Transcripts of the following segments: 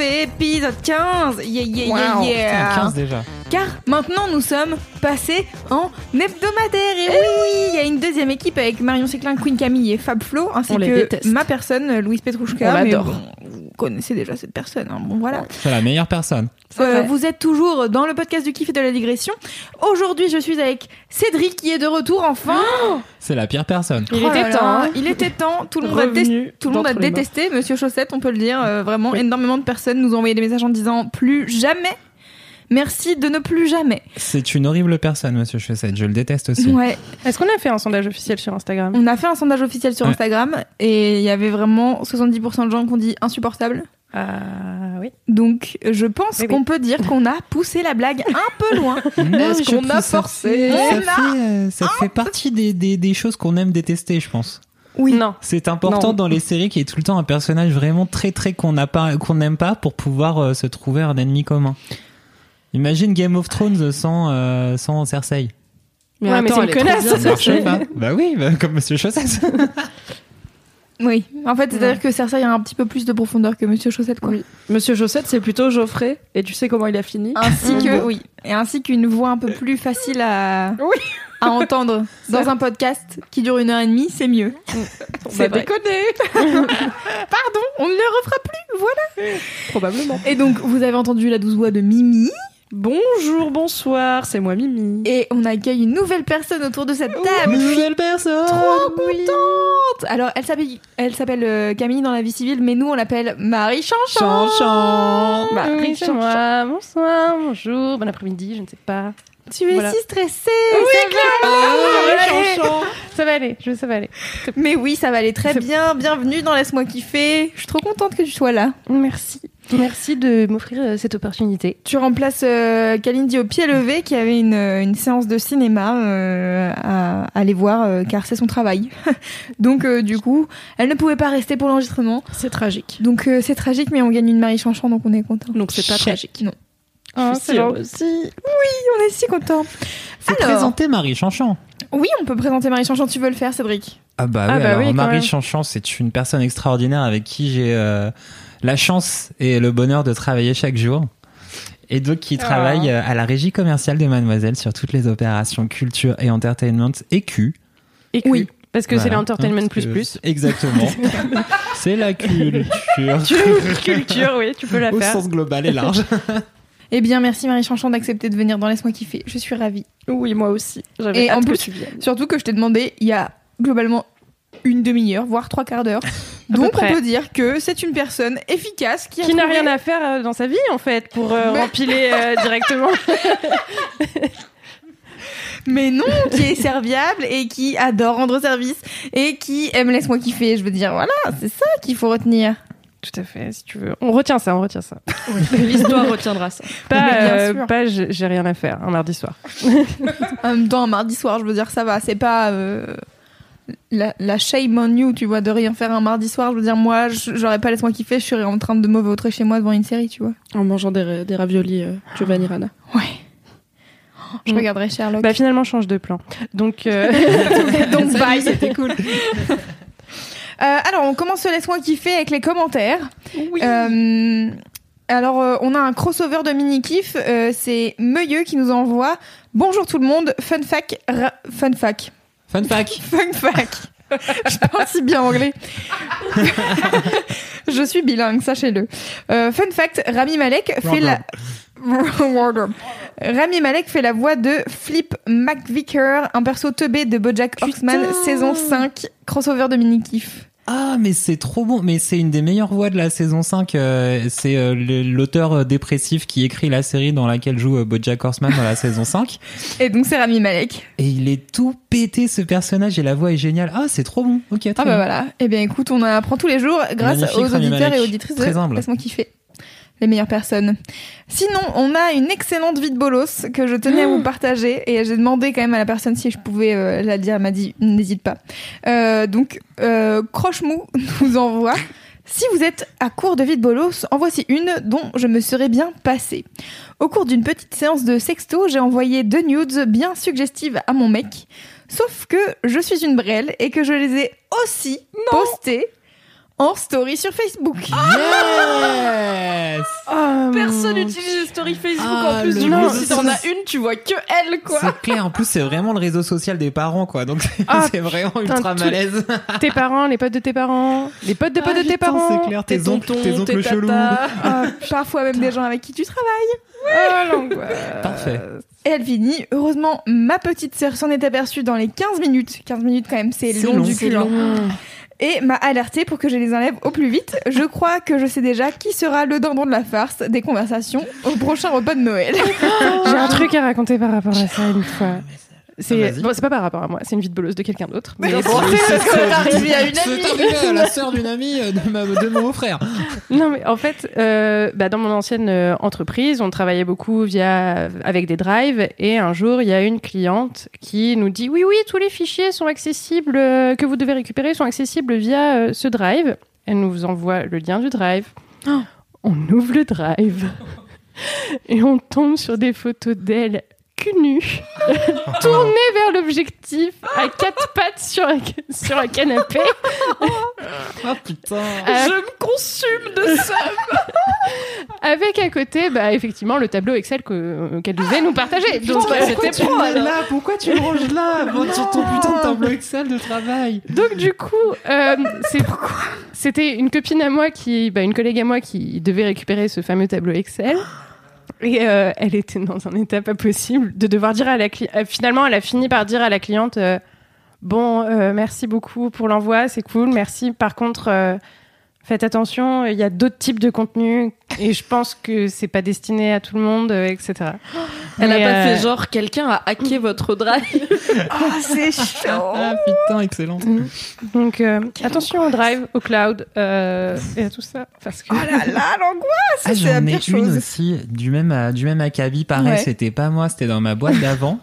Kiffer, épisode 15. Yeah, yeah, yeah, Wow, yeah. putain, 15 déjà. Car maintenant nous sommes passés en hebdomadaire. Et oui, il y a une deuxième équipe avec Marion Séclin, Queen Camille et Fab Flo, ainsi On les que déteste. ma personne, Louise Petrouchka. On Mais bon, vous connaissez déjà cette personne. hein. Bon, voilà. C'est la meilleure personne. Euh, vous êtes toujours dans le podcast du kiff et de la digression. Aujourd'hui, je suis avec Cédric qui est de retour enfin. C'est la pire personne. Il Oh était là, temps. hein. Il était temps. Tout le monde a, Revenu dé- tout le monde a d'entre les détesté Monsieur Chaussette, on peut le dire. Euh, vraiment, Oui. énormément de personnes nous ont envoyé des messages en disant plus jamais. Merci de ne plus jamais. C'est une horrible personne, monsieur Chaussette. Je le déteste aussi. Ouais. Est-ce qu'on a fait un sondage officiel sur Instagram? On a fait un sondage officiel sur Ouais. Instagram et il y avait vraiment 70% de gens qui ont dit insupportable. Ah oui. Donc je pense Oui, oui. qu'on peut dire qu'on a poussé la blague un peu loin. Non, qu'on a ça forcé fait- Ça, fait, euh, ça fait partie des, des, des choses qu'on aime détester, je pense. Oui. Non. C'est important Non. dans les séries qu'il y ait tout le temps un personnage vraiment très très qu'on n'a pas qu'on n'aime pas pour pouvoir euh, se trouver un ennemi commun. Imagine Game of Thrones sans euh, sans Cersei. Mais Ouais, mais c'est une connasse. Ça marche pas. Bah oui, bah, comme Monsieur Chaussette. Oui. En fait, c'est-à-dire que Cersei a un petit peu plus de profondeur que Monsieur Chaussette, quoi. Oui. Monsieur Chaussette, c'est plutôt Geoffrey. Et tu sais comment il a fini Ainsi Mm. que, oui, et ainsi qu'une voix un peu plus facile à, Oui. à entendre dans un podcast qui dure une heure et demie, c'est mieux. On C'est va déconner. Pardon, on ne le refera plus, voilà. Probablement. Et donc, vous avez entendu la douce voix de Mimi, Bonjour, bonsoir, c'est moi Mimi. et on accueille une nouvelle personne autour de cette table. Nouvelle personne. Trop contente Alors, elle s'appelle, elle s'appelle euh, Camille dans la vie civile, mais nous, on l'appelle Marie Chanchan. Chanchan. Oui, oui, c'est moi. Bonsoir, bonjour, bon après-midi, je ne sais pas. Tu es Voilà. si stressée Oui, ça va aller. Ça va aller, je ça va aller. Mais oui, ça va aller très bien. Bienvenue dans Laisse-moi kiffer. Je suis trop contente que tu sois là. Merci. Merci de m'offrir euh, cette opportunité. Tu remplaces euh, Kalindi au pied levé qui avait une, euh, une séance de cinéma euh, à, à aller voir euh, car c'est son travail. Donc euh, du coup, elle ne pouvait pas rester pour l'enregistrement. C'est tragique. Donc euh, c'est tragique mais on gagne une Marie Chanchon donc on est content. Donc c'est pas Chut. tragique. Non. Ah, suis c'est si heureuse. aussi. On est si content. Faut Alors. présenter Marie Chanchan. Oui, on peut présenter Marie Chanchon. Tu veux le faire, Cédric? Ah bah, Ah oui, bah alors oui, quand Marie même. Chanchan, c'est une personne extraordinaire avec qui j'ai euh, la chance et le bonheur de travailler chaque jour. Et donc qui Ah. travaille euh, à la régie commerciale de Mademoiselle sur toutes les opérations culture et entertainment et Q. Et Oui. Parce que c'est l'entertainment Hein, plus plus. Exactement. c'est la culture. Culture, oui, tu peux la Au faire. sens global et large. Eh bien, merci Marie Chanchon d'accepter de venir dans Laisse-moi kiffer. Je suis ravie. Oui, moi aussi. J'avais Et hâte en que plus- tu viennes. Surtout que je t'ai demandé il y a globalement une demi-heure, voire trois quarts d'heure. Donc on peut dire que c'est une personne efficace qui, a Qui n'a trouvé- rien à faire euh, dans sa vie, en fait, pour euh, Mais- rempiler euh, directement. mais non, qui est serviable et qui adore rendre service et qui aime laisse-moi kiffer. Je veux dire, voilà, c'est ça qu'il faut retenir. Tout à fait, si tu veux. On retient ça, on retient ça. L'histoire retiendra ça. Pas, euh, pas j'ai j'ai rien à faire un mardi soir. En même temps, un mardi soir, je veux dire, ça va. C'est pas euh, la, la shame on you, tu vois, de rien faire un mardi soir. Je veux dire, moi, je- j'aurais pas laisse-moi kiffer. Je serais en train de me vautrer chez moi devant une série, tu vois. En mangeant des, des raviolis euh, Giovanni Rana. Ouais. Je Mm. regarderai Sherlock. Bah finalement, change de plan. Donc, euh, Donc bye, c'était cool. Euh, alors, on commence ce Laisse-moi kiffer avec les commentaires. Euh, alors, euh, on a un crossover de mini-kiff. Euh, c'est Meuilleux qui nous envoie Bonjour tout le monde, fun fact. ra- fun fact. Fun fact. Fun fact. Je parle si bien anglais. Je suis bilingue, sachez-le. Euh, fun fact, Rami Malek fait la... Wardrobe. Rami Malek fait la voix de Flip McVicker, un perso teubé de BoJack Horseman, saison 5, crossover de mini-kiff. Ah, mais c'est trop bon. Mais c'est une des meilleures voix de la saison 5. euh, c'est euh, l'auteur euh, dépressif qui écrit la série dans laquelle joue Bojack Horseman dans la saison 5. Et donc c'est Rami Malek. Et il est tout pété ce personnage et la voix est géniale. Ah, c'est trop bon. Ok, très Ah bah bien. voilà. Eh bien écoute, on en apprend tous les jours grâce Magnifique, aux Rami auditeurs Malek. et auditrices Très de humble. Laisse-moi kiffer. Les meilleures personnes. Sinon, on a une excellente vie de bolos que je tenais à vous partager et j'ai demandé quand même à la personne si je pouvais euh, la dire. Elle m'a dit n'hésite pas. Euh, donc, euh, Croche-Mou nous envoie. Si vous êtes à court de vie de bolos, en voici une dont je me serais bien passée. Au cours d'une petite séance de sexto, j'ai envoyé deux nudes bien suggestives à mon mec. Sauf que je suis une brêle et que je les ai aussi postées en story sur Facebook. Yes Personne n'utilise les stories Facebook Ah, en plus. le Du coup, si t'en as une, tu vois que elle, quoi. C'est clair. En plus, c'est vraiment le réseau social des parents, quoi. Donc, c'est Ah, c'est vraiment ultra malaise. tes parents, les potes de tes parents, les potes de potes Ah, de tes putain, parents. C'est clair. Tes, Tes oncles, tes oncles tes chelous. Ah, parfois même des gens avec qui tu travailles. Oh, l'angoisse. Parfait. Et elle finit. Heureusement, ma petite sœur s'en est aperçue dans les 15 minutes. 15 minutes quand même, c'est long, long, du c'est cul. Et m'a alerté pour que je les enlève au plus vite. Je crois que je sais déjà qui sera le dindon de la farce des conversations au prochain repas de Noël. J'ai un truc à raconter par rapport à ça une fois. C'est bon, c'est pas par rapport à moi, c'est une vie de bolosse de quelqu'un d'autre. Mais bon, c'est arrivé à une amie. arrivé à la sœur d'une amie euh, de, ma, de mon frère. Non, mais en fait, euh, bah, dans mon ancienne euh, entreprise, on travaillait beaucoup via avec des drives. Et un jour, il y a une cliente qui nous dit oui, oui, tous les fichiers sont accessibles euh, que vous devez récupérer sont accessibles via euh, ce drive. Elle nous envoie le lien du drive. On ouvre le drive et on tombe sur des photos d'elle cul nu, tournée vers l'objectif à quatre pattes sur un, sur un canapé. Ah putain. Euh, Je me consume de ça. Avec à côté, bah, effectivement, le tableau Excel que- qu'elle devait nous partager. Donc, bah, euh, c'était tu mets alors. là Pourquoi tu le ranges là Sur ton putain de tableau Excel de travail? donc, du coup, euh, c'est- c'était une copine à moi, qui, bah, une collègue à moi qui devait récupérer ce fameux tableau Excel. Et euh, elle était dans un état pas possible de devoir dire à la cliente. Finalement, elle a fini par dire à la cliente euh, Bon, euh, merci beaucoup pour l'envoi, c'est cool, merci. Par contre, euh, faites attention, il y a d'autres types de contenus et je pense que c'est pas destiné à tout le monde, euh, etc. Elle a Mais, pas euh, fait genre quelqu'un a hacké votre drive. Ah, c'est chaud. Ah putain, excellent. Donc euh, attention au drive, au cloud euh, et à tout ça parce que Oh là là, l'angoisse, Ah, j'en ai une chose. aussi du même à- du même acabit. Pareil, Ouais. c'était pas moi, c'était dans ma boîte d'avant.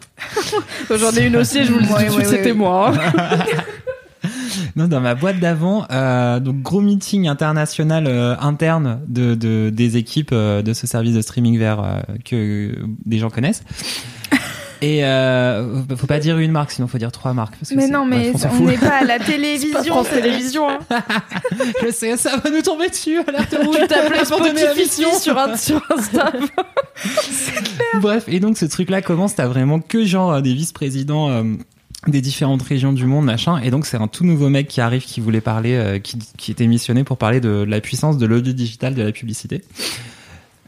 J'en ai une aussi, je vous le dis Ouais, ouais, c'était moi. Non, dans ma boîte d'avant, euh, donc gros meeting international euh, interne de, de des équipes euh, de ce service de streaming vers euh, que des gens connaissent. Et euh, faut pas dire une marque, sinon faut dire trois marques. parce que Mais non, mais on n'est pas à la Pas télévision. C'est- Télévisions. hein. Je sais, ça va nous tomber dessus. Rouge. Tu t'appelais Spotify sur, un- sur Insta. Bref, et donc ce truc-là commence, t'as vraiment que genre des vice-présidents euh, des différentes régions du monde, machin, et donc c'est un tout nouveau mec qui arrive, qui voulait parler, euh, qui, qui était missionné pour parler de la puissance de l'audio digital de la publicité.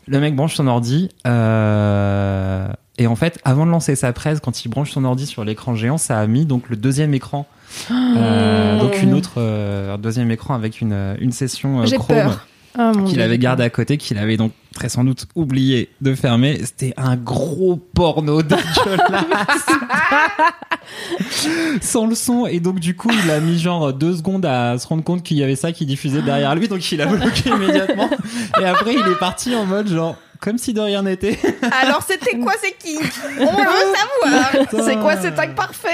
Le mec branche son ordi, euh, et en fait, avant de lancer sa presse, quand il branche son ordi sur l'écran géant, ça a mis donc le deuxième écran, euh, donc une autre, un deuxième écran avec une, une session Chrome. Ah, qu'il avait gardé à côté, qu'il avait donc très sans doute oublié de fermer. C'était un gros porno dégueulasse. sans le son. Et donc, du coup, il a mis genre deux secondes à se rendre compte qu'il y avait ça qui diffusait derrière lui. Donc, il a bloqué immédiatement. Et après, il est parti en mode genre, comme si de rien n'était. Alors, c'était quoi, c'est qui On veut savoir. C'est quoi cet acte parfait?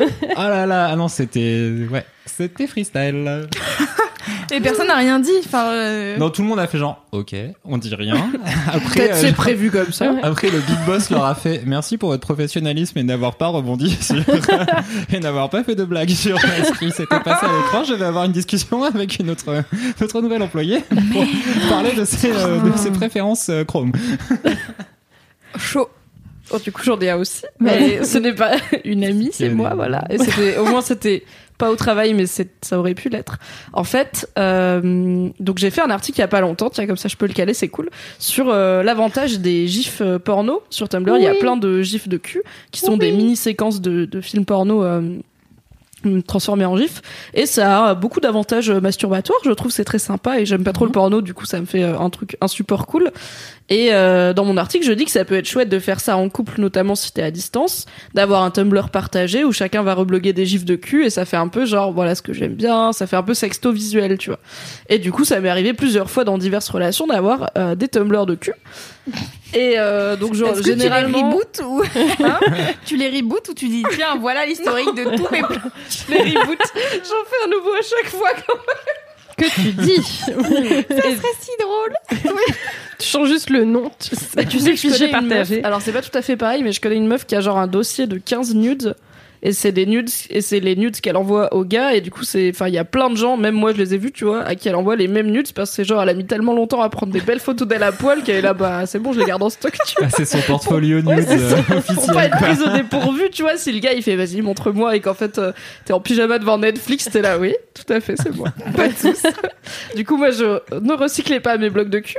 Oh là là. Ah non, c'était, ouais, c'était freestyle. Et personne n'a rien dit. Enfin, euh, Non, tout le monde a fait genre, ok, on dit rien. Après, Peut-être euh, c'est prévu comme ça. Après, le big boss leur a fait merci pour votre professionnalisme et n'avoir pas rebondi sur, et n'avoir pas fait de blagues sur ce qui s'était passé à l'écran. Je vais avoir une discussion avec une autre, notre nouvelle employée pour parler de ses, euh, de ses préférences euh, Chrome. Chaud. Oh, du coup, j'en ai un aussi. Mais ce n'est pas une amie, c'est moi, voilà. Et c'était, au moins, c'était pas au travail, mais c'est, ça aurait pu l'être. En fait, euh, donc j'ai fait un article il y a pas longtemps, tiens, comme ça je peux le caler, c'est cool, sur euh, l'avantage des gifs euh, porno sur Tumblr. Il y a plein de gifs de cul qui sont des mini-séquences de, de films porno. euh, me transformer en gif. Et ça a beaucoup d'avantages euh, masturbatoires. Je trouve c'est très sympa et j'aime pas trop le porno. Du coup ça me fait euh, un truc un support cool. Et euh, dans mon article je dis que ça peut être chouette de faire ça en couple notamment si t'es à distance d'avoir un Tumblr partagé où chacun va rebloguer des gifs de cul et ça fait un peu genre voilà ce que j'aime bien ça fait un peu sexto visuel tu vois. Et du coup ça m'est arrivé plusieurs fois dans diverses relations d'avoir euh, des Tumblr de cul et euh, donc genre, généralement tu les reboots ou Hein tu les reboots ou tu dis tiens voilà l'historique de tous mes plans les reboots j'en fais un nouveau à chaque fois quand Que tu dis Ça serait si drôle. Tu changes juste le nom. Tu sais, Bah, tu sais que je fichier connais une meuf. partagé. Alors c'est pas tout à fait pareil, mais je connais une meuf qui a genre un dossier de 15 nudes. Et c'est des nudes, et c'est les nudes qu'elle envoie aux gars, et du coup c'est, enfin il y a plein de gens, même moi je les ai vus, tu vois, à qui elle envoie les mêmes nudes, parce que c'est genre elle a mis tellement longtemps à prendre des belles photos d'elle à poil qu'elle est là, bah c'est bon, je les garde en stock, tu vois. Ah, c'est son portfolio Ouais, c'est ça. euh, Pour pas officiel. être prise au dépourvu, tu vois, si le gars il fait vas-y montre-moi et qu'en fait euh, t'es en pyjama devant Netflix, t'es là, oui, tout à fait, c'est moi. Pas soucis. Du coup, moi je ne recyclais pas mes blocs de cul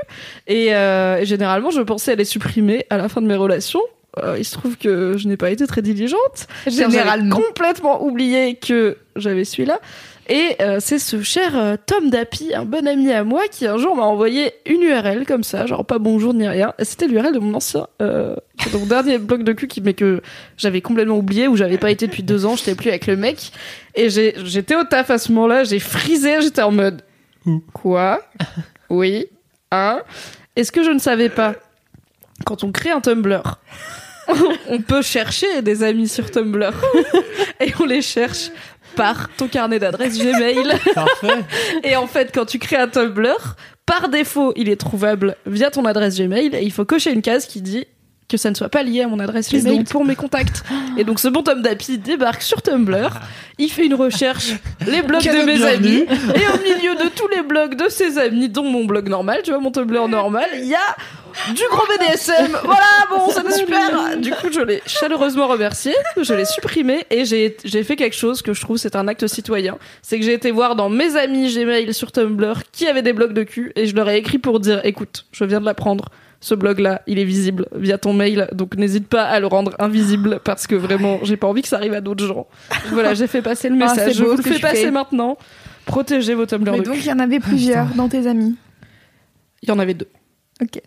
et, euh, et généralement je pensais à les supprimer à la fin de mes relations. Euh, il se trouve que je n'ai pas été très diligente. Généralement. complètement oublié que j'avais celui-là. Et euh, c'est ce cher euh, Tom Dappy, un bon ami à moi, qui un jour m'a envoyé une URL comme ça, genre pas bonjour ni rien. Et C'était l'URL de mon ancien, euh, de mon dernier blog de cul, qui, mais que j'avais complètement oublié, où j'avais pas été depuis deux ans, j'étais plus avec le mec. Et j'étais au taf à ce moment-là, j'ai frisé, j'étais en mode Ouh. quoi? Oui, hein Est-ce que je ne savais pas? Quand on crée un Tumblr on peut chercher des amis sur Tumblr et on les cherche par ton carnet d'adresse Gmail. Parfait. Et en fait, quand tu crées un Tumblr, par défaut, il est trouvable via ton adresse Gmail et il faut cocher une case qui dit que ça ne soit pas lié à mon adresse Gmail pour mes contacts. Et donc ce bon Tom Dappy débarque sur Tumblr, il fait une recherche, les blogs de mes amis, et au milieu de tous les blogs de ses amis, dont mon blog normal, tu vois, mon Tumblr normal, il y a du gros BDSM. Voilà, bon, c'était super. Du coup, je l'ai chaleureusement remercié, je l'ai supprimé et j'ai j'ai fait quelque chose que je trouve c'est un acte citoyen. C'est que j'ai été voir dans mes amis Gmail sur Tumblr qui avaient des blogs de cul et je leur ai écrit pour dire écoute, je viens de l'apprendre. Ce blog-là, il est visible via ton mail, donc n'hésite pas à le rendre invisible parce que vraiment, j'ai pas envie que ça arrive à d'autres gens. Voilà, j'ai fait passer le Ah, message. c'est je vous le fais passer fais. maintenant. Protégez vos Tumblr Mais donc il y en avait plusieurs dans tes amis. Il y en avait deux. Ok.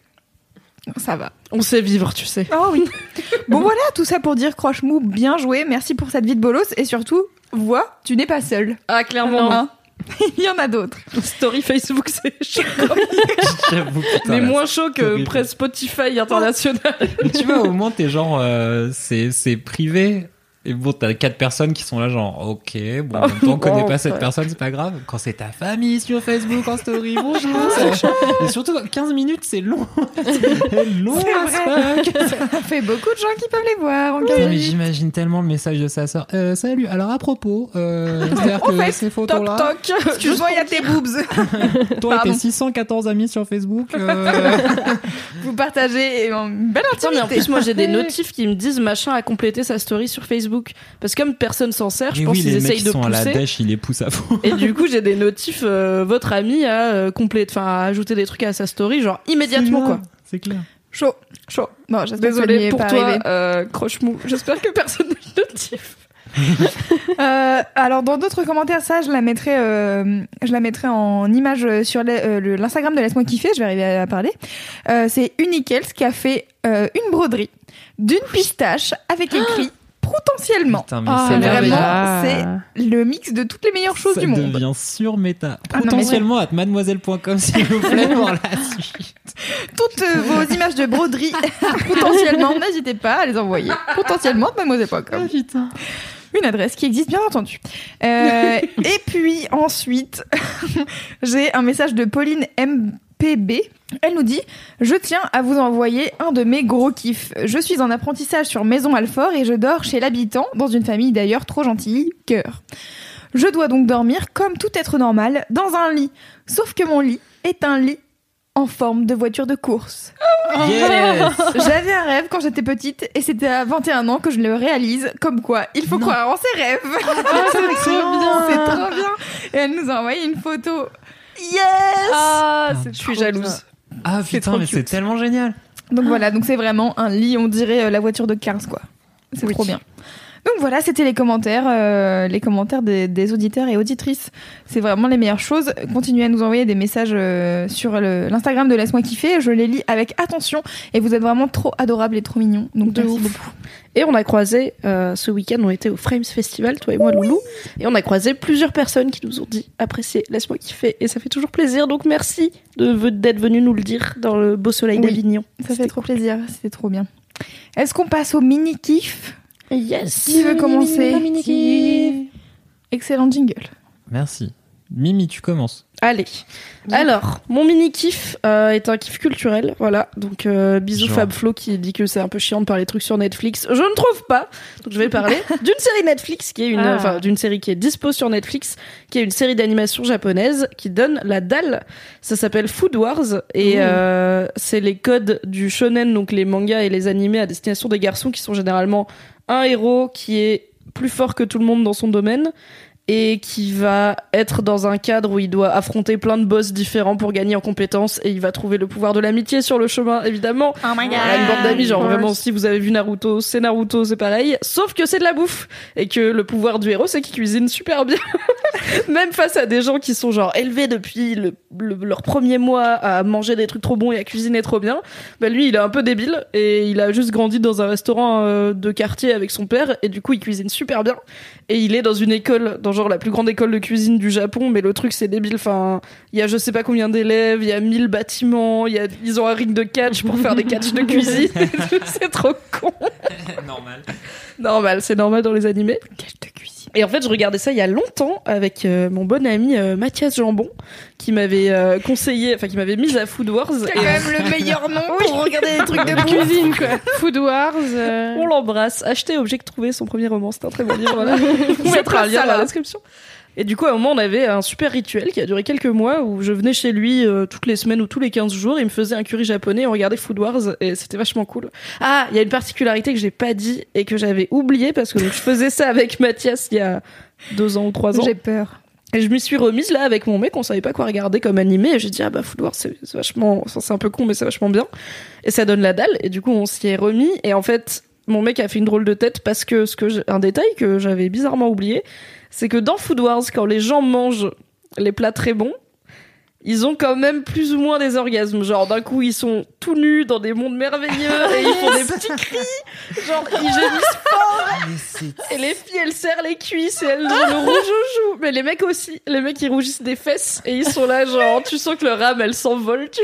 Ça va. On sait vivre, tu sais. Oh oui. bon voilà, tout ça pour dire Croche-Mou, bien joué, merci pour cette vie de bolos et surtout, vois, tu n'es pas seul. Ah, clairement, Il y en a d'autres. Story Facebook, c'est chaud. Mais là, moins chaud que presse Spotify international. Mais tu vois, au moins, t'es genre, euh, c'est, c'est privé. Et bon, t'as quatre personnes qui sont là, genre, ok, bon, en même temps, on connaît pas cette personne, c'est pas grave. Quand c'est ta famille sur Facebook en story, bonjour, c'est Et surtout, 15 minutes, c'est long. c'est long as fuck. Ça fait beaucoup de gens qui peuvent les voir en Putain, mais j'imagine tellement le message de sa sœur. Euh, salut, alors à propos, euh, c'est-à-dire En que fait, ces toc photos-là, toc. Excuse-moi, il y a tes boobs. toi et Pardon. tes 614 amis sur Facebook, euh, Vous partagez une belle Attends, mais en intimité. plus, moi, j'ai des notifs qui me disent machin à compléter sa story sur Facebook. Parce que comme personne s'en sert, je pense oui, qu'ils les mecs essayent qui de sont à la pousser. dèche, ils les poussent à fond. Et du coup, j'ai des notifs, euh, votre ami a euh, complété, enfin, a ajouté des trucs à sa story, genre immédiatement, quoi. C'est clair. Chaud. Chaud. Bon, j'espère que ça lui Désolé est pour pas toi, arrivé. euh, croche-mou. J'espère que personne n'a eu de notif. Euh, alors dans d'autres commentaires, ça je la mettrai, euh, je la mettrai en image sur le- euh, le- l'Instagram de Laisse-moi kiffer. Je vais arriver à parler. Euh, c'est Unikels qui a fait euh, une broderie d'une pistache avec écrit potentiellement. Putain, mais Ah, c'est vraiment, c'est le mix de toutes les meilleures choses Ça du monde. devient sur méta. Ah non, mais Potentiellement à mademoiselle.com s'il vous plaît pour la suite. Toutes euh, vos images de broderie potentiellement, n'hésitez pas à les envoyer. Potentiellement mademoiselle.com. putain. Une adresse qui existe bien entendu. Euh, et puis ensuite, j'ai un message de Pauline MPB. Elle nous dit Je tiens à vous envoyer un de mes gros kiffs. Je suis en apprentissage sur Maison Alfort et je dors chez l'habitant, dans une famille d'ailleurs trop gentille, cœur. Je dois donc dormir comme tout être normal, dans un lit. Sauf que mon lit est un lit en forme de voiture de course. Yes J'avais un rêve quand j'étais petite et c'était à 21 ans que je le réalise. Comme quoi, il faut Non. croire en ses rêves. c'est trop bien. C'est trop bien. Et elle nous a envoyé une photo. Yes Ah, c'est Je suis trop jalouse. Ah putain, mais c'est tellement génial. Donc voilà, donc c'est vraiment un lit, on dirait euh, la voiture de 15 quoi. C'est Oui. trop bien. Donc voilà, c'était les commentaires, euh, les commentaires des, des auditeurs et auditrices. C'est vraiment les meilleures choses. Continuez à nous envoyer des messages euh, sur l'Instagram de Laisse-moi kiffer. Je les lis avec attention et vous êtes vraiment trop adorables et trop mignons. Donc De merci ouf. beaucoup. Et on a croisé, euh, ce week-end, on était au Frames Festival, toi et moi, Loulou. Et on a croisé plusieurs personnes qui nous ont dit apprécier, laisse-moi kiffer. Et ça fait toujours plaisir. Donc merci de- d'être venu nous le dire dans le beau soleil Oui. d'Avignon. Ça fait trop plaisir. C'était trop bien. Est-ce qu'on passe au mini kiff Yes. Qui veut commencer Excellent jingle. Merci. Mimi, tu commences. Allez. Alors, mon mini kiff euh, est un kiff culturel, voilà. Donc euh, bisous. Fab Flo qui dit que c'est un peu chiant de parler de trucs sur Netflix. Je ne trouve pas. Donc je vais parler d'une série Netflix qui est une, Ah. enfin d'une série qui est dispo sur Netflix, qui est une série d'animation japonaise qui donne la dalle. Ça s'appelle Food Wars et euh, c'est les codes du shonen, donc les mangas et les animés à destination des garçons qui sont généralement un héros qui est plus fort que tout le monde dans son domaine et qui va être dans un cadre où il doit affronter plein de boss différents pour gagner en compétences et il va trouver le pouvoir de l'amitié sur le chemin évidemment. Oh my Il y a une bande d'amis, genre vraiment si vous avez vu Naruto, c'est Naruto, c'est pareil, sauf que c'est de la bouffe et que le pouvoir du héros c'est qu'il cuisine super bien. Même face à des gens qui sont genre élevés depuis le, le- leur premier mois à manger des trucs trop bons et à cuisiner trop bien, bah lui il est un peu débile et il a juste grandi dans un restaurant euh, de quartier avec son père et du coup il cuisine super bien et il est dans une école, dans genre la plus grande école de cuisine du Japon, mais le truc c'est débile. Enfin, il y a je sais pas combien d'élèves, il y a 1000 bâtiments, il y a, ils ont un ring de catch pour faire des catchs de cuisine. c'est trop con. Normal. Normal, c'est normal dans les animés. Et en fait, je regardais ça il y a longtemps avec euh, mon bon ami euh, Mathias Jambon, qui m'avait euh, conseillé, enfin qui m'avait mise à Food Wars. C'est quand même le meilleur nom pour regarder des trucs de cuisine, quoi. Food Wars. euh, On l'embrasse. Achetez Object Trouvé, son premier roman. C'est un très bon livre. Voilà. Je vous mettrai un lien dans la là. description. Et du coup, à un moment, on avait un super rituel qui a duré quelques mois où je venais chez lui euh, toutes les semaines ou tous les 15 jours. Il me faisait un curry japonais, on regardait Food Wars et c'était vachement cool. Ah, il y a une particularité que j'ai pas dit et que j'avais oublié parce que donc, je faisais ça avec Mathias il y a deux ans ou trois ans. J'ai peur. Et je m'y suis remise là avec mon mec, on savait pas quoi regarder comme animé, et j'ai dit ah bah Food Wars c'est vachement, c'est un peu con mais c'est vachement bien, et ça donne la dalle, et du coup on s'y est remis, et en fait mon mec a fait une drôle de tête parce que ce que un détail que j'avais bizarrement oublié, c'est que dans Food Wars quand les gens mangent les plats très bons, ils ont quand même plus ou moins des orgasmes. Genre, d'un coup, ils sont tout nus dans des mondes merveilleux et ils font des petits cris. Genre, ils gémissent fort. Et les filles, elles serrent les cuisses et elles ont le rouge aux joues. Mais les mecs aussi. Les mecs, ils rougissent des fesses et ils sont là, genre, tu sens que leur âme, elle s'envole. Tu...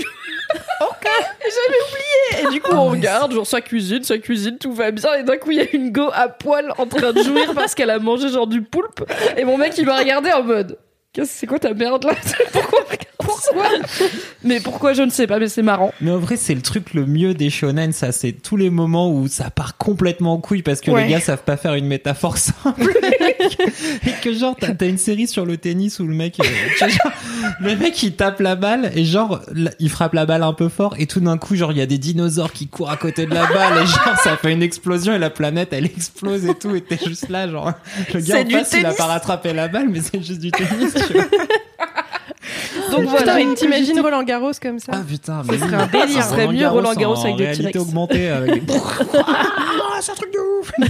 ok. J'avais oublié. Et du coup, on regarde, genre, ça cuisine, ça cuisine, tout va bien. Et d'un coup, il y a une go à poil en train de jouir parce qu'elle a mangé, genre, du poulpe. Et mon mec, il m'a regardé en mode. Qu'est-ce c'est quoi ta merde là? Pourquoi on regarde ça Mais pourquoi je ne sais pas, mais c'est marrant. Mais en vrai, c'est le truc le mieux des shonen, ça. C'est tous les moments où ça part complètement en couille parce que Ouais. les gars savent pas faire une métaphore simple. et que genre, t'as une série sur le tennis où le mec, euh, genre, le mec il tape la balle et genre, il frappe la balle un peu fort et tout d'un coup, genre, il y a des dinosaures qui courent à côté de la balle et genre, ça fait une explosion et la planète elle explose et tout et t'es juste là, genre, le gars en face il a pas rattrapé la balle mais c'est juste du tennis, tu vois. Donc voilà. t'imagines Roland Garros comme ça Ah putain, mais serait oui. un délire. Ça Ce serait mieux Roland Garros avec des T-Rex. augmentée avec des... Ah, c'est un truc de ouf.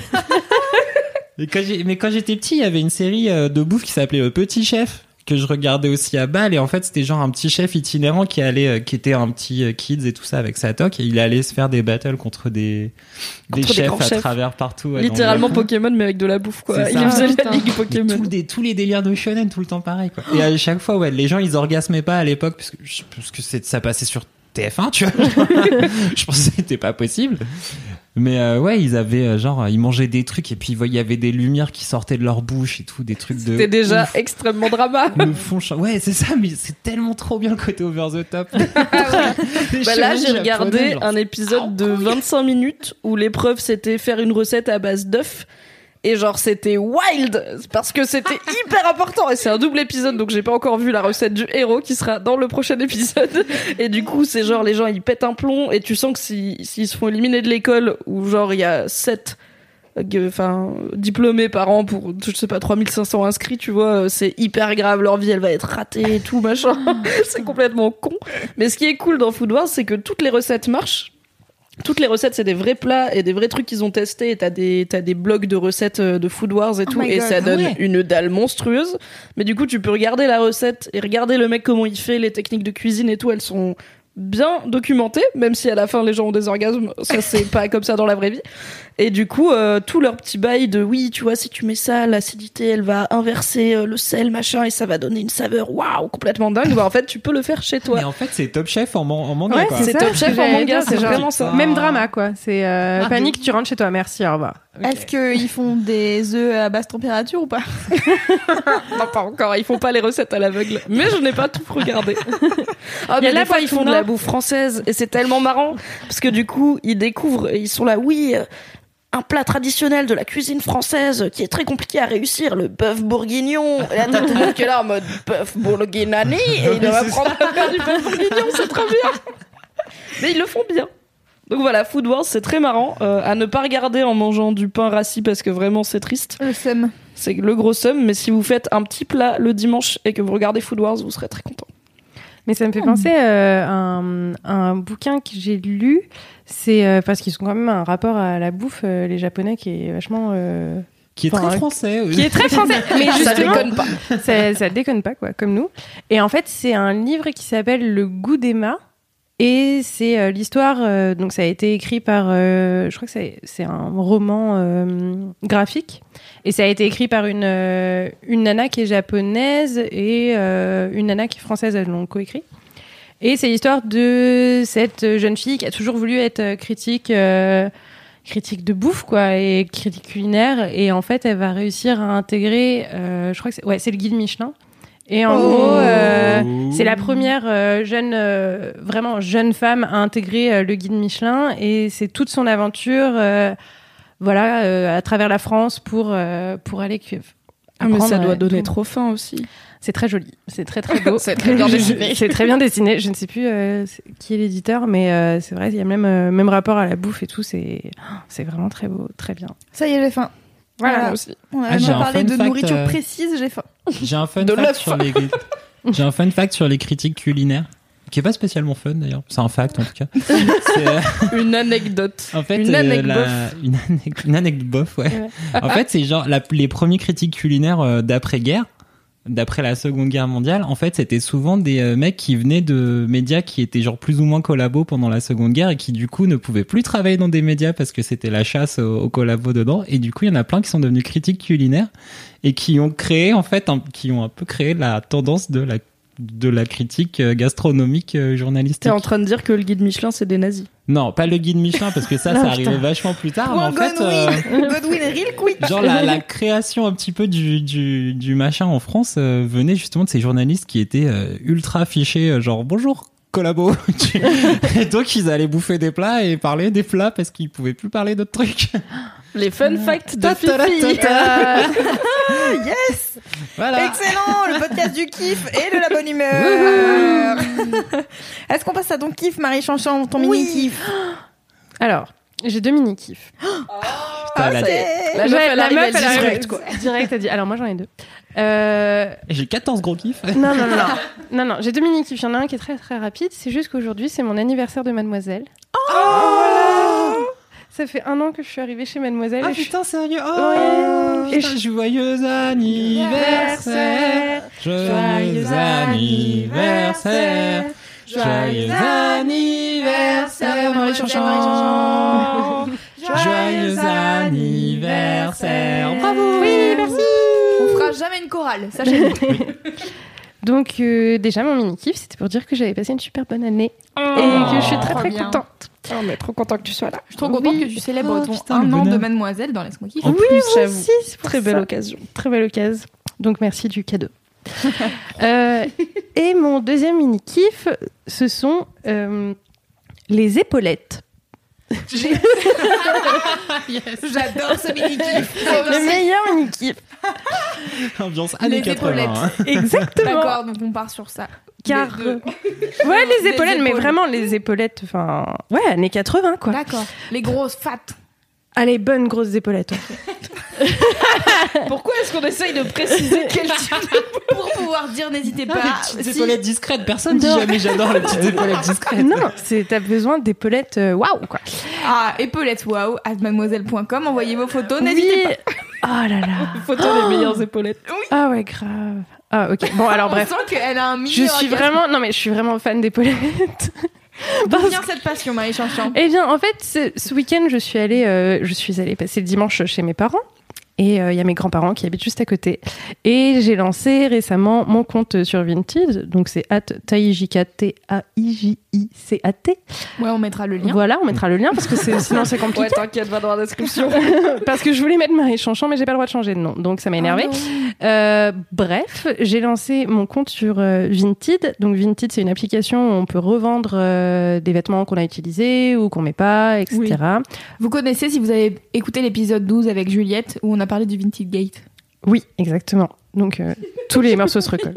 Mais quand j'étais petit, il y avait une série euh, de bouffe qui s'appelait Le Petit Chef que je regardais aussi à Bâle et en fait c'était genre un petit chef itinérant qui allait euh, qui était un petit euh, kids et tout ça avec sa toque et il allait se faire des battles contre des des Contre des chefs grands à chefs. travers partout Littéralement. Pokémon, mais avec de la bouffe, quoi. Il ça. faisait la ligue Pokémon. tous, des, tous les délires de shonen tout le temps pareil quoi. Et à chaque fois ouais les gens ils orgasmaient pas à l'époque parce que je- parce que c'est ça passait sur TF1 tu vois. je pensais que c'était pas possible. Mais euh, ouais, ils avaient euh, genre ils mangeaient des trucs et puis il y avait des lumières qui sortaient de leur bouche et tout des trucs de C'était déjà ouf. extrêmement drama. font cha- Ouais, c'est ça mais c'est tellement trop bien le côté over the top. Les Bah là, j'ai regardé genre, un épisode de 25 minutes où l'épreuve c'était faire une recette à base d'œufs. Et genre, c'était wild! Parce que c'était hyper important! Et c'est un double épisode, donc j'ai pas encore vu la recette du héros qui sera dans le prochain épisode. Et du coup, c'est genre, les gens ils pètent un plomb et tu sens que si- s'ils se font éliminer de l'école où genre il y a 7 enfin diplômés par an pour je sais pas 3500 inscrits tu vois euh, c'est hyper grave leur vie elle va être ratée et tout machin c'est complètement con mais ce qui est cool dans Food Wars c'est que toutes les recettes marchent toutes les recettes, c'est des vrais plats et des vrais trucs qu'ils ont testés. Et t'as des, t'as des blogs de recettes euh, de Food Wars et Oh tout. Et God. ça donne Ah ouais. une dalle monstrueuse. Mais du coup, tu peux regarder la recette et regarder le mec comment il fait, les techniques de cuisine et tout. Elles sont bien documentées, même si à la fin les gens ont des orgasmes. Ça, c'est pas comme ça dans la vraie vie. Et du coup, euh, tout leur petit bail de oui, tu vois, si tu mets ça, l'acidité, elle va inverser euh, le sel, machin, et ça va donner une saveur, waouh, complètement dingue. Bah, en fait, tu peux le faire chez toi. Mais en fait, c'est Top Chef en, man- en manga, Ouais, quoi. c'est Top Chef en manga, c'est vraiment ça. Même drama, quoi. C'est euh, Ah, panique, tu rentres chez toi, merci, au revoir. Est-ce qu'ils font des œufs à basse température ou pas? Non, pas encore. Ils font pas les recettes à l'aveugle. Mais je n'ai pas tout regardé. Ah, Il y a mais des fois, ils font de la bouffe française et c'est tellement marrant parce que du coup, ils découvrent et ils sont là, oui. Un plat traditionnel de la cuisine française qui est très compliqué à réussir, le bœuf bourguignon. Et là, t'as tout le monde qui est là en mode bœuf bourguignani et il doit apprendre à faire du bœuf bourguignon, c'est trop bien. Mais ils le font bien. Donc voilà, Food Wars, c'est très marrant. euh, à ne pas regarder en mangeant du pain rassis parce que vraiment c'est triste. Le seum. C'est le gros somme, mais si vous faites un petit plat le dimanche et que vous regardez Food Wars, vous serez très content. Mais ça me fait penser euh, à un, à un bouquin que j'ai lu. C'est euh, parce qu'ils ont quand même un rapport à la bouffe, euh, les Japonais, qui est vachement. euh, Qui est Enfin, très français. oui. qui est très français. Mais Ça justement, déconne pas. ça, ça déconne pas, quoi, comme nous. Et en fait, c'est un livre qui s'appelle Le goût d'Emma. Et c'est euh, l'histoire, euh, donc ça a été écrit par, euh, je crois que c'est c'est un roman euh, graphique, et ça a été écrit par une, euh, une nana qui est japonaise et euh, une nana qui est française, elles l'ont coécrit. Et c'est l'histoire de cette jeune fille qui a toujours voulu être euh, critique, euh, critique de bouffe, quoi, et critique culinaire, et en fait, elle va réussir à intégrer, euh, je crois que c'est, ouais, c'est le guide Michelin. Et en Oh. gros, euh, c'est la première euh, jeune, euh, vraiment jeune femme à intégrer euh, le guide Michelin et c'est toute son aventure, euh, voilà, euh, à travers la France pour euh, pour aller. Ah, mais ça doit donner tout. trop faim aussi. C'est très joli, c'est très très beau. C'est très bien dessiné. C'est très bien dessiné. Je ne sais plus euh, qui est l'éditeur, mais euh, c'est vrai, il y a même euh, même rapport à la bouffe et tout. C'est c'est vraiment très beau, très bien. Ça y est, j'ai faim. Voilà, aussi. On a Ah, parlé de fact, nourriture euh, précise, j'ai faim. J'ai un fun De fact sur les j'ai un fun fact sur les critiques culinaires qui est pas spécialement fun d'ailleurs. C'est un fact en tout cas. Euh, Une anecdote. en fait, Une euh, anecdote une, anec- bof, ouais. en fait, c'est genre la- les premiers critiques culinaires euh, d'après-guerre, d'après la Seconde Guerre mondiale. En fait, c'était souvent des mecs qui venaient de médias qui étaient genre plus ou moins collabos pendant la Seconde Guerre et qui du coup ne pouvaient plus travailler dans des médias parce que c'était la chasse aux, aux collabos dedans. Et du coup, il y en a plein qui sont devenus critiques culinaires et qui ont créé en fait, un- qui ont un peu créé la tendance de la de la critique euh, gastronomique euh, journalistique. T'es en train de dire que le guide Michelin, c'est des nazis. Non, pas le guide Michelin parce que ça, Non, ça arrivait vachement plus tard. Mais en fait, euh, Godwin. Godwin, real quick. genre la, la création un petit peu du, du, du machin en France euh, venait justement de ces journalistes qui étaient euh, ultra fichés, genre bonjour collabo. Et donc ils allaient bouffer des plats et parler des plats parce qu'ils pouvaient plus parler d'autres trucs. Les fun facts de Fifi. ta. Yes Voilà. Excellent Le podcast du kiff et de la bonne humeur Est-ce qu'on passe à ton kiff, Marie Chanchan, ton Oui. mini-kiff Alors, j'ai deux mini kiffs. Putain, la-. La meuf, elle arrive, elle dit arrive direct, quoi. Direct, elle dit. Alors moi j'en ai deux. Euh, J'ai 14 gros kiffs. non, non, non, non, non, non, j'ai deux mini kiffs. Il y en a un qui est très très rapide. C'est juste qu'aujourd'hui c'est mon anniversaire de Mademoiselle. Oh, Ça fait un an que je suis arrivée chez Mademoiselle. Ah et je putain, sérieux? Ouais. Oh, Et putain, je- joyeux anniversaire Joyeux anniversaire Joyeux anniversaire Marie Chanchon Joyeux anniversaire Bravo Oui, merci. On fera jamais une chorale, sachez-le. Donc euh, déjà mon mini kiff, c'était pour dire que j'avais passé une super bonne année Oh. et que je suis très très bien. contente. Oh, mais trop content que tu sois là. Je suis trop contente Oui. que tu célèbres Oh, ton putain, un an de. Mademoiselle dans Laisse-moi kiffer. En oui, plus, moi aussi, c'est pour Très belle occasion. Très belle occasion. Donc merci du cadeau. Euh, et mon deuxième mini kiff, ce sont euh, les épaulettes. J'adore ce mini-kiff. Le meilleur mini kiff. Ambiance années Les 80 hein. Exactement. D'accord, donc on part sur ça. Car Les ouais, les épaulettes, mais vraiment les épaulettes. Enfin, ouais, années 80 quoi. D'accord. Les grosses fat. Allez, bonne grosse épaulette. Pourquoi est-ce qu'on essaye de préciser quel type Pour pouvoir dire, n'hésitez pas. Ah, les petites si- épaulettes discrètes, personne dit Non. jamais j'adore les petites épaulettes discrètes. non, c'est t'as besoin d'épaulettes euh, waouh quoi. Ah, épaulettes wow, at mademoiselle.com, envoyez vos photos, n'hésitez pas. Oh là là. photo des meilleures épaulettes Ah ouais, grave. Ah ok. Bon alors bref. On sent qu'elle a un mini Je suis vraiment non mais je suis vraiment fan d'épaulettes. D'où vient cette passion, Marie Chanchant Eh bien, en fait, ce, ce week-end, je suis allée, euh, je suis allée passer le dimanche chez mes parents. Et euh, il y a mes grands-parents qui habitent juste à côté. Et j'ai lancé récemment mon compte sur Vinted. Donc c'est at T-A-I-J-I-C-A-T. Ouais, on mettra le lien. Voilà, on mettra le lien parce que sinon c'est compliqué. Ouais, t'inquiète, va dans la description. parce que je voulais mettre Marie Chanchant, mais j'ai pas le droit de changer de nom. Donc ça m'a énervé. Ah. Euh, bref, j'ai lancé mon compte sur euh, Vinted. Donc Vinted, c'est une application où on peut revendre euh, des vêtements qu'on a utilisés ou qu'on met pas, etc. Oui. Vous connaissez si vous avez écouté l'épisode 12 avec Juliette où on a parlé du Vintage Gate. Oui, exactement. Donc euh, tous les morceaux se recollent.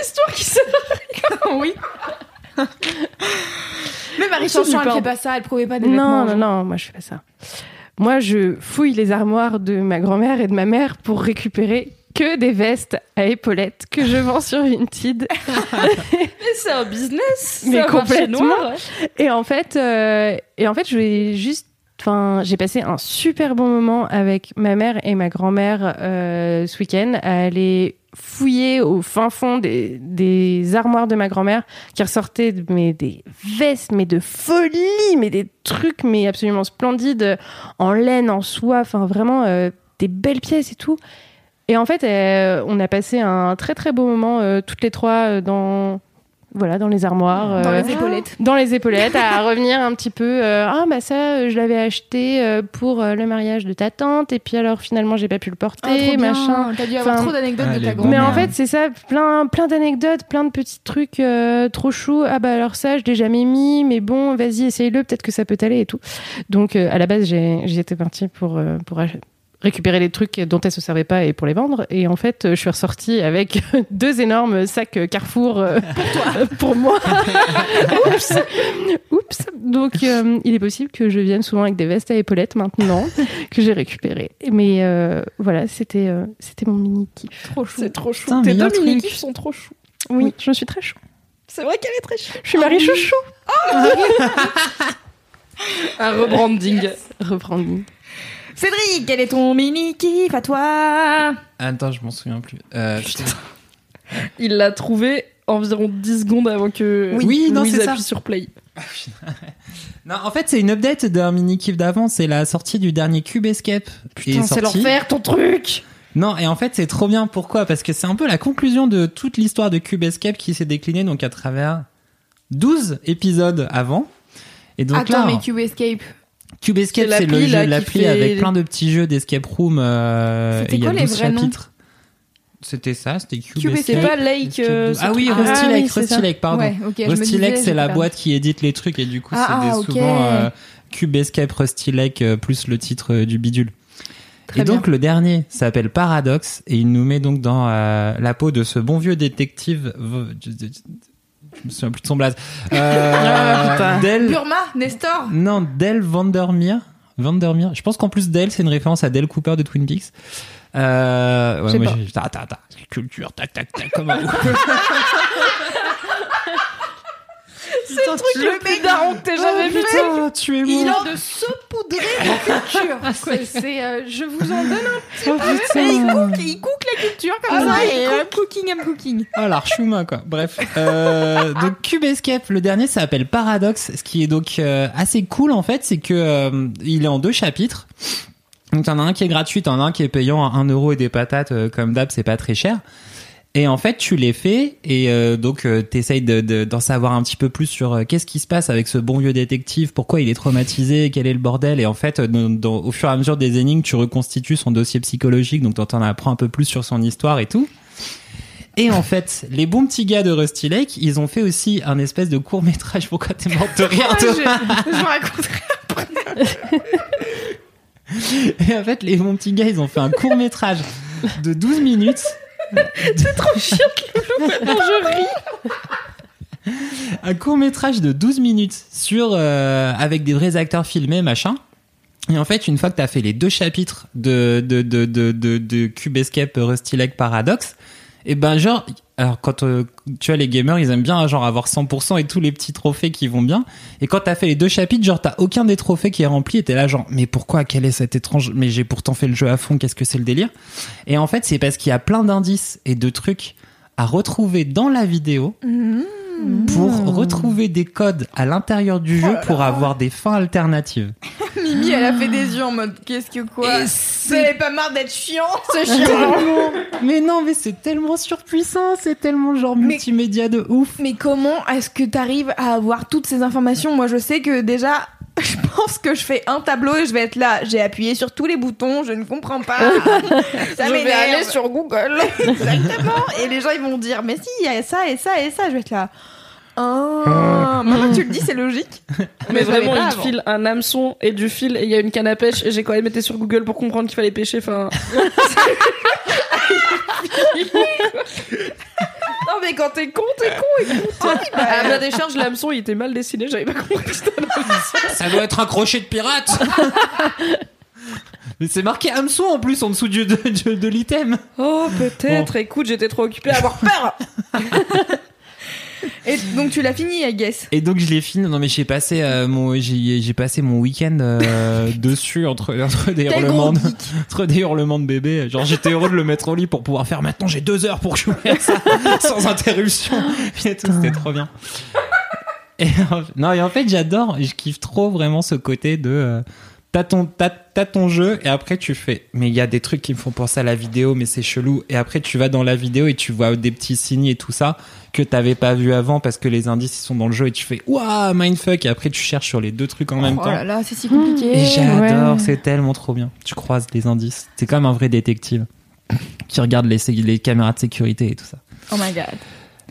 histoire qui se oui. Mais Marie j'ai elle fait pas ça, elle prouvait pas des Non, non, non, moi je fais pas ça. Moi, je fouille les armoires de ma grand-mère et de ma mère pour récupérer que des vestes à épaulettes que je vends sur Vinted. Mais c'est un business Mais complètement. noir. Et en fait, euh, et en fait, je vais juste. Enfin, j'ai passé un super bon moment avec ma mère et ma grand-mère euh, ce week-end à aller fouiller au fin fond des, des armoires de ma grand-mère qui ressortaient mais des vestes, mais de folie, mais des trucs mais absolument splendides en laine, en soie, enfin vraiment euh, des belles pièces et tout. Et en fait, euh, on a passé un très très beau moment euh, toutes les trois euh, dans voilà dans les armoires Dans euh, les épaulettes. dans les épaulettes à revenir un petit peu euh, ah bah ça euh, je l'avais acheté euh, pour euh, le mariage de ta tante et puis alors finalement j'ai pas pu le porter Ah, trop bien. machin T'as dû avoir Enfin, trop d'anecdotes ah, de ta les grand-mère. mais en fait c'est ça plein plein d'anecdotes plein de petits trucs euh, trop choux ah bah alors ça je l'ai jamais mis mais bon vas-y essaye-le peut-être que ça peut t'aller et tout donc euh, à la base j'ai j'y étais partie pour euh, pour ach- récupérer les trucs dont elle se servait pas et pour les vendre. Et en fait euh, je suis ressortie avec deux énormes sacs euh, Carrefour euh, pour toi. pour moi. Oups. Oups. Donc euh, il est possible que je vienne souvent avec des vestes à épaulettes maintenant que j'ai récupérées. Mais euh, voilà c'était euh, c'était mon mini kiff. Trop chou. C'est trop chou. Tes deux mini kiffs sont trop choux. oui, je suis très chou. C'est vrai qu'elle est très chou. je suis Marie Chouchou. Un rebranding. reprendre Cédric, quel est ton mini kiff à toi? Attends, je m'en souviens plus. Euh, putain. Il l'a trouvé environ 10 secondes avant que Oui. Oui, non, Louise c'est ça. appuie sur play. Non, en fait, c'est une update d'un mini kiff d'avant. C'est la sortie du dernier Cube Escape. Putain, c'est l'enfer ton truc Non, et en fait, c'est trop bien. Pourquoi? Parce que c'est un peu la conclusion de toute l'histoire de Cube Escape qui s'est déclinée donc à travers 12 épisodes avant. Et donc Attends, là, mais Cube Escape. Cube Escape, C'est le jeu, qui l'appli fait- avec plein de petits jeux d'escape room. euh, C'était et il y a quoi les 12 vrais noms chapitres. C'était ça, c'était Cube, Cube C'est Escape. pas Lake. euh, ce ah oui. Rusty Ah Lake, Rusty. Lake, pardon. Ouais, ok. je me Rusty Lake, c'est la perdu. boîte qui édite les trucs et du coup, Ah, c'est ah, souvent euh, Cube Escape, Rusty Lake euh, plus le titre euh, du bidule. Très et donc le dernier s'appelle Paradox et il nous met donc dans euh, la peau de ce bon vieux détective. Je, me souviens plus de son blaze. Euh, Ah, putain. Del- Burma, Nestor. non, Del Vandermeer. Vandermeer. Je pense qu'en plus Del, c'est une référence à Del Cooper de Twin Peaks. Euh, ouais, moi, pas. j'ai- ta, ta, ta, culture, tac, tac, tac, comme un. C'est le truc le plus daron que t'aies jamais vu. Putain, tu es Il mort. a de saupoudrer la culture. C'est- c'est euh, je vous en donne un Oh, Et il putain. cook, il cook la culture comme Ah ça. et il euh, cooking, I'm cooking. Ah, l'archuma, quoi. Bref. Euh, donc, Cube Escape, le dernier, ça s'appelle Paradox. Ce qui est donc euh, assez cool, en fait, c'est que il est en deux chapitres. Donc, t'en as un qui est gratuit, t'en as un qui est payant à 1 euro et des patates, comme d'hab, c'est pas très cher. Et en fait, tu les fais et euh, donc euh, t'essayes de, de- d'en savoir un petit peu plus sur euh, qu'est-ce qui se passe avec ce bon vieux détective, pourquoi il est traumatisé, quel est le bordel. Et en fait, euh, dans- dans- au fur et à mesure des énigmes, tu reconstitues son dossier psychologique, donc t'en apprends un peu plus sur son histoire et tout. Et en fait, les bons petits gars de Rusty Lake, ils ont fait aussi un espèce de court métrage. Pourquoi t'es morte de rire Je vous raconterai. Et en fait, les bons petits gars, ils ont fait un court métrage de 12 minutes. Je ris. un court métrage de 12 minutes sur euh, avec des vrais acteurs filmés, machin. Et en fait, une fois que t'as fait les deux chapitres de de de de de, de Cube Escape Rusty Lake Paradox, et ben genre alors quand euh, tu vois les gamers ils aiment bien genre avoir 100% et tous les petits trophées qui vont bien. Et quand t'as fait les deux chapitres genre t'as aucun des trophées qui est rempli et t'es là genre mais pourquoi quel est cet étrange mais j'ai pourtant fait le jeu à fond qu'est-ce que c'est le délire? Et en fait c'est parce qu'il y a plein d'indices et de trucs à retrouver dans la vidéo pour retrouver des codes à l'intérieur du jeu pour avoir des fins alternatives Mimi, elle a fait des yeux en mode qu'est-ce que quoi Vous avez pas marre d'être chiant C'est chiant mais non mais c'est tellement surpuissant c'est tellement genre multimédia de ouf Mais comment est-ce que t'arrives à avoir toutes ces informations? Moi, je sais que déjà, je pense que je fais un tableau et je vais être là. J'ai appuyé sur tous les boutons, je ne comprends pas. ça Je vais aller sur Google. Exactement. Et les gens, ils vont dire, mais si, il y a ça et ça et ça. Je vais être là. Ah, maintenant que tu le dis, c'est logique. Mais vraiment, il te file un hameçon et du fil et il y a une canne à pêche et j'ai quand même été sur Google pour comprendre qu'il fallait pêcher. Enfin. non mais quand t'es con, t'es con. Écoute. À ma décharge, l'hameçon il était mal dessiné, j'avais pas compris. Ça doit être un crochet de pirate Mais c'est marqué hameçon en plus en dessous du, de, de, de l'item. Oh peut-être. Écoute, j'étais trop occupée à avoir peur. Et donc, tu l'as fini, I guess. Et donc je l'ai fini. Non mais j'ai passé euh, mon j'ai j'ai passé mon week-end euh, dessus entre entre des Quel hurlements de, entre des hurlements de bébé. Genre j'étais heureux de le mettre au lit pour pouvoir faire. Maintenant j'ai deux heures pour jouer à ça sans interruption. Et tout c'était trop bien. Et en- non et en fait j'adore. Je kiffe trop vraiment ce côté de euh, t'as ton t'as, t'as ton jeu et après tu fais mais il y a des trucs qui me font penser à la vidéo mais c'est chelou et après tu vas dans la vidéo et tu vois des petits signes et tout ça que t'avais pas vu avant parce que les indices ils sont dans le jeu et tu fais waouh mindfuck et après tu cherches sur les deux trucs en même Oh temps là là, c'est si compliqué. et j'adore Ouais. c'est tellement trop bien tu croises des indices c'est comme un vrai détective qui regarde les, les caméras de sécurité et tout ça Oh my god.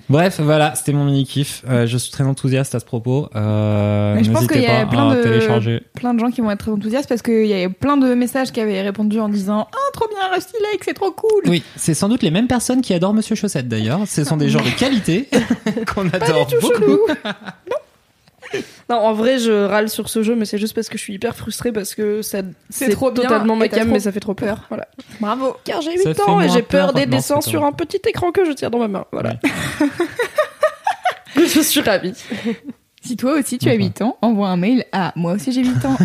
Bref voilà c'était mon mini kiff Euh, je suis très enthousiaste à ce propos euh, Mais je pense qu'il y a plein de- télécharger Plein de gens qui vont être très enthousiastes parce qu'il y a plein de messages qui avaient répondu en disant Ah, trop bien, Rusty Lake, c'est trop cool. Oui, c'est sans doute les mêmes personnes qui adorent Monsieur Chaussette d'ailleurs. Ce sont des gens de qualité qu'on adore beaucoup. Non, en vrai, je râle sur ce jeu, mais c'est juste parce que je suis hyper frustrée parce que ça, C'est trop bien totalement ma cam, trop mais ça fait trop peur. Voilà. Bravo. Car j'ai Ça 8 fait ans et j'ai peur peur. des Non, dessins c'est sur un petit écran que je tiens dans ma main. Voilà. je suis ravie. Si toi aussi tu as Enfin. 8 ans, envoie un mail à moi aussi j'ai 8 ans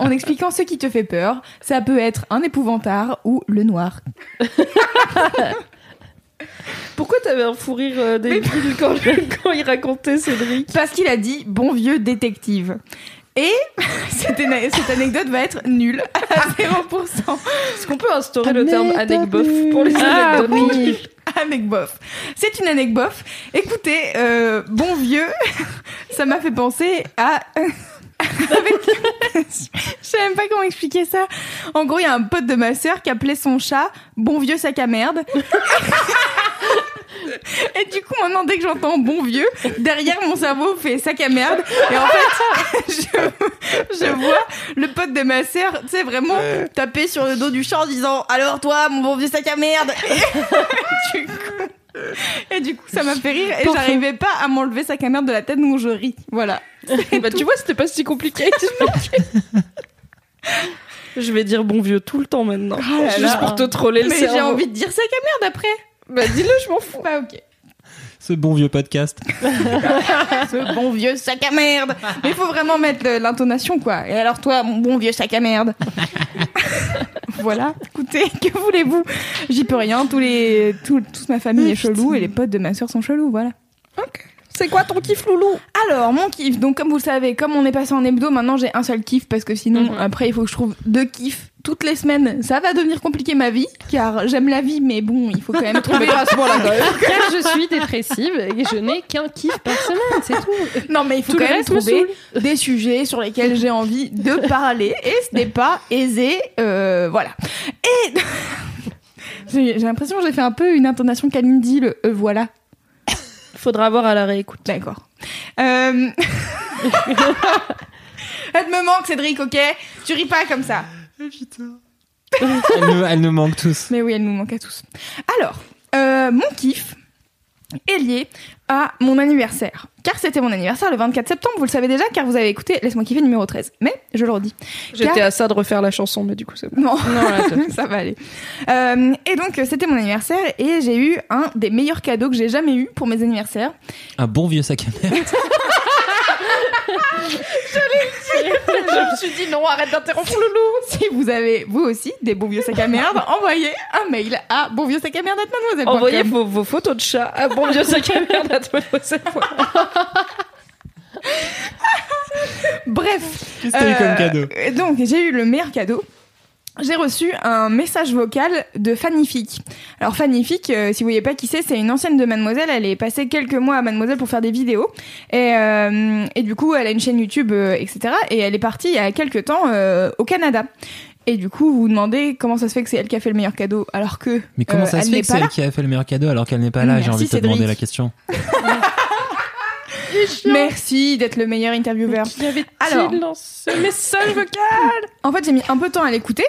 en expliquant ce qui te fait peur. Ça peut être un épouvantard ou le noir. Pourquoi t'avais un fou rire euh, débile quand, quand il racontait Cédric? Parce qu'il a dit bon vieux détective. Et cette, anecdote va être nulle à 0%. Est-ce qu'on peut instaurer le terme Anecdote anecbof pour les Ah anecdotes oui, anecbof. C'est une anecbof. Écoutez, euh, bon vieux, ça m'a fait penser à. Je sais même pas comment expliquer ça. En gros, il y a un pote de ma sœur qui appelait son chat Bon vieux sac à merde. Et du coup, maintenant, dès que j'entends bon vieux, derrière mon cerveau fait sac à merde. Et en fait, je, je vois le pote de ma sœur, tu sais, vraiment taper sur le dos du chat en disant Alors toi, mon bon vieux sac à merde. Et du coup, et du coup, ça m'a fait rire et j'arrivais pas à m'enlever sac à merde de la tête, donc je ris. Voilà. Bah tu vois, c'était pas si compliqué. je vais dire bon vieux tout le temps maintenant. Là Juste là. pour te troller le Mais cerveau. j'ai envie de dire sac à merde après. Bah dis-le, je m'en fous. Bah ok. Ce bon vieux podcast. Ce bon vieux sac à merde. Mais il faut vraiment mettre l'intonation, quoi. Et alors toi, mon bon vieux sac à merde. voilà. Écoutez, que voulez-vous? J'y peux rien. Tous les, tout- toute ma famille est chelou et les potes de ma soeur sont chelous. Voilà. C'est quoi ton kiff loulou Alors, mon kiff. Donc, comme vous le savez, comme on est passé en hebdo, maintenant j'ai un seul kiff parce que sinon, Mhm. après, il faut que je trouve deux kiffs toutes les semaines. Ça va devenir compliqué ma vie, car j'aime la vie, mais bon, il faut quand même trouver à ce moment-là. Car je suis dépressive et je n'ai qu'un kiff par semaine, c'est tout. Non, mais il faut Tout quand même trouver des sujets sur lesquels j'ai envie de parler, et ce n'est pas aisé. euh, voilà. Et j'ai j'ai l'impression que j'ai fait un peu une intonation Kalindi, le euh, voilà. Faudra voir à la réécoute. D'accord. Euh... Elle me manque, Cédric, ok Tu ris pas comme ça. Elle nous, elle nous manque tous. Mais oui, elle nous manque à tous. Alors, euh, mon kiff, est lié à mon anniversaire. Car c'était mon anniversaire le 24 septembre, vous le savez déjà, car vous avez écouté Laisse-moi kiffer numéro 13. Mais je le redis. J'étais Car- à ça de refaire la chanson, mais du coup, c'est bon. Non, Non, là, t'as- ça va aller. Euh, et donc, c'était mon anniversaire et j'ai eu un des meilleurs cadeaux que j'ai jamais eu pour mes anniversaires. Un bon vieux sac à merde. je me suis dit non, arrête d'interrompre Loulou. Si vous avez, vous aussi, des bons vieux sacs à merde, envoyez un mail à bonvieuxsac-à-merde@mademoiselle.com. Envoyez vos, vos photos de chat à bon vieux sac à merde à Mademoiselle. Bref. Qu'est-ce que t'as eu comme Euh, cadeau? Donc, j'ai eu le meilleur cadeau. J'ai reçu un message vocal de Fannifique. Alors Fannifique, euh, si vous voyez pas qui c'est, c'est une ancienne de Mademoiselle. Elle est passée quelques mois à Mademoiselle pour faire des vidéos. Et, euh, et du coup, elle a une chaîne YouTube, euh, etc. Et elle est partie il y a quelques temps euh, au Canada. Et du coup, vous vous demandez comment ça se fait que c'est elle qui a fait le meilleur cadeau, alors que Mais comment euh, ça se fait que c'est elle qui a fait le meilleur cadeau alors qu'elle n'est pas là J'ai envie de te demander la question. Merci d'être le meilleur intervieweur. Qui dans ce message vocal En fait, j'ai mis un peu de temps à l'écouter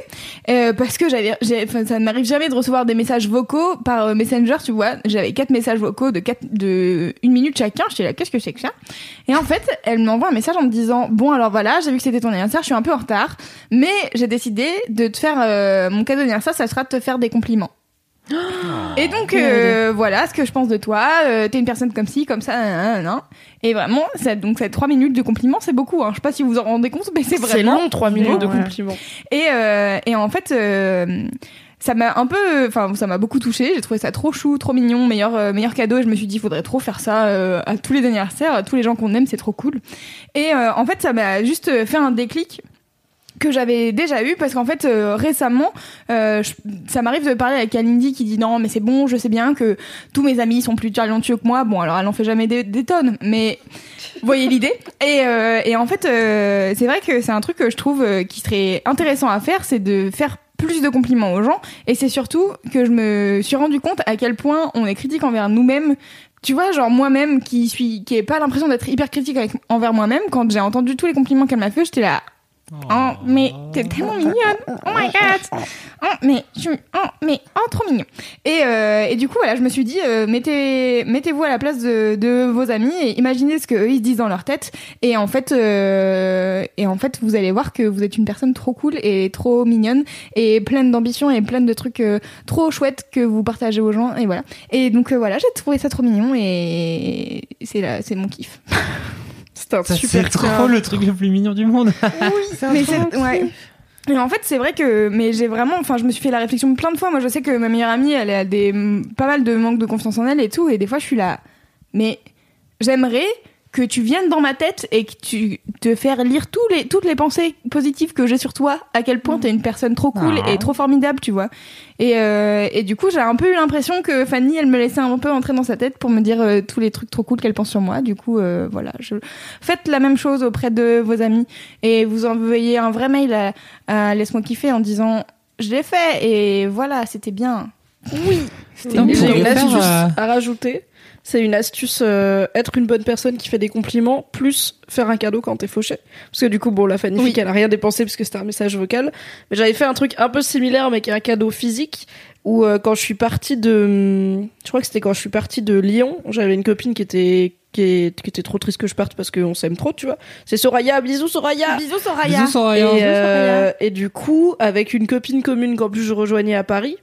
euh, parce que j'avais, ça ne m'arrive jamais de recevoir des messages vocaux par euh, Messenger, tu vois. J'avais quatre messages vocaux de quatre, de une minute chacun. J'étais là, qu'est-ce que c'est que ça? Et en fait, elle m'envoie un message en me disant, bon alors voilà, j'ai vu que c'était ton anniversaire, je suis un peu en retard, mais j'ai décidé de te faire euh, mon cadeau d'anniversaire, ça sera de te faire des compliments. Et donc euh, voilà ce que je pense de toi. Euh, T'es une personne comme ci, comme ça, nan, nan, nan. Et vraiment, ça, donc ça trois minutes de compliments, c'est beaucoup. Hein. Je sais pas si vous vous en rendez compte, mais c'est C'est vraiment long, 3 minutes de Ouais. compliments. et, euh, et en fait, euh, ça m'a un peu, enfin, ça m'a beaucoup touché. J'ai trouvé ça trop chou, trop mignon, meilleur, euh, meilleur cadeau. Et je me suis dit, il faudrait trop faire ça euh, à tous les anniversaires, à tous les gens qu'on aime, c'est trop cool. Et euh, en fait, ça m'a juste fait un déclic que j'avais déjà eu parce qu'en fait euh, récemment euh, je- ça m'arrive de parler avec Kalindi qui dit non mais c'est bon je sais bien que tous mes amis sont plus talentueux que moi. Bon alors elle en fait jamais des, des tonnes mais vous voyez l'idée. Et, euh, et en fait euh, c'est vrai que c'est un truc que je trouve euh, qui serait intéressant à faire c'est de faire plus de compliments aux gens. Et c'est surtout que je me suis rendu compte à quel point on est critique envers nous-mêmes. Tu vois, genre moi-même qui suis, qui ai pas l'impression d'être hyper critique avec, envers moi-même, quand j'ai entendu tous les compliments qu'elle m'a fait, j'étais là, Oh, mais t'es tellement mignonne. Oh my god. Oh, mais je, oh, mais oh, trop mignon. Et, euh, et du coup, voilà, je me suis dit, euh, mettez, mettez-vous à la place de, de vos amis et imaginez ce que eux ils se disent dans leur tête. Et en fait, euh, et en fait, vous allez voir que vous êtes une personne trop cool et trop mignonne et pleine d'ambition et pleine de trucs euh, trop chouettes que vous partagez aux gens. Et voilà. Et donc euh, voilà, j'ai trouvé ça trop mignon et c'est là, c'est mon kiff. C'était un Ça, super C'est trop le truc le plus mignon du monde. mais c'est ouais. Et en fait, c'est vrai que, mais j'ai vraiment, enfin, je me suis fait la réflexion plein de fois. Moi, je sais que ma meilleure amie, elle a des, pas mal de manque de confiance en elle et tout. Et des fois, je suis là, mais j'aimerais que tu viennes dans ma tête et que tu te faire lire tous les, toutes les pensées positives que j'ai sur toi, à quel point t'es une personne trop cool Ah. et trop formidable, tu vois. Et, euh, et du coup, j'ai un peu eu l'impression que Fanny, elle me laissait un peu entrer dans sa tête pour me dire euh, tous les trucs trop cool qu'elle pense sur moi. Du coup, euh, voilà, je... faites la même chose auprès de vos amis et vous envoyez un vrai mail à, à Laisse-moi kiffer en disant je l'ai fait et voilà, c'était bien. Oui, pour J'ai une astuce euh, à rajouter. C'est une astuce euh, être une bonne personne qui fait des compliments plus faire un cadeau quand t'es fauché. Parce que du coup, bon, la Fanny Oui. elle a rien dépensé parce que c'était un message vocal. Mais j'avais fait un truc un peu similaire mais qui est un cadeau physique où euh, quand je suis partie de, je crois que c'était quand je suis partie de Lyon, j'avais une copine qui était qui, est- qui était trop triste que je parte parce qu'on s'aime trop, tu vois. C'est Soraya, bisous Soraya. Bisous Soraya. Bisous Soraya. Et, Bisous, euh, Soraya. et du coup, avec une copine commune qu'en plus je rejoignais à Paris,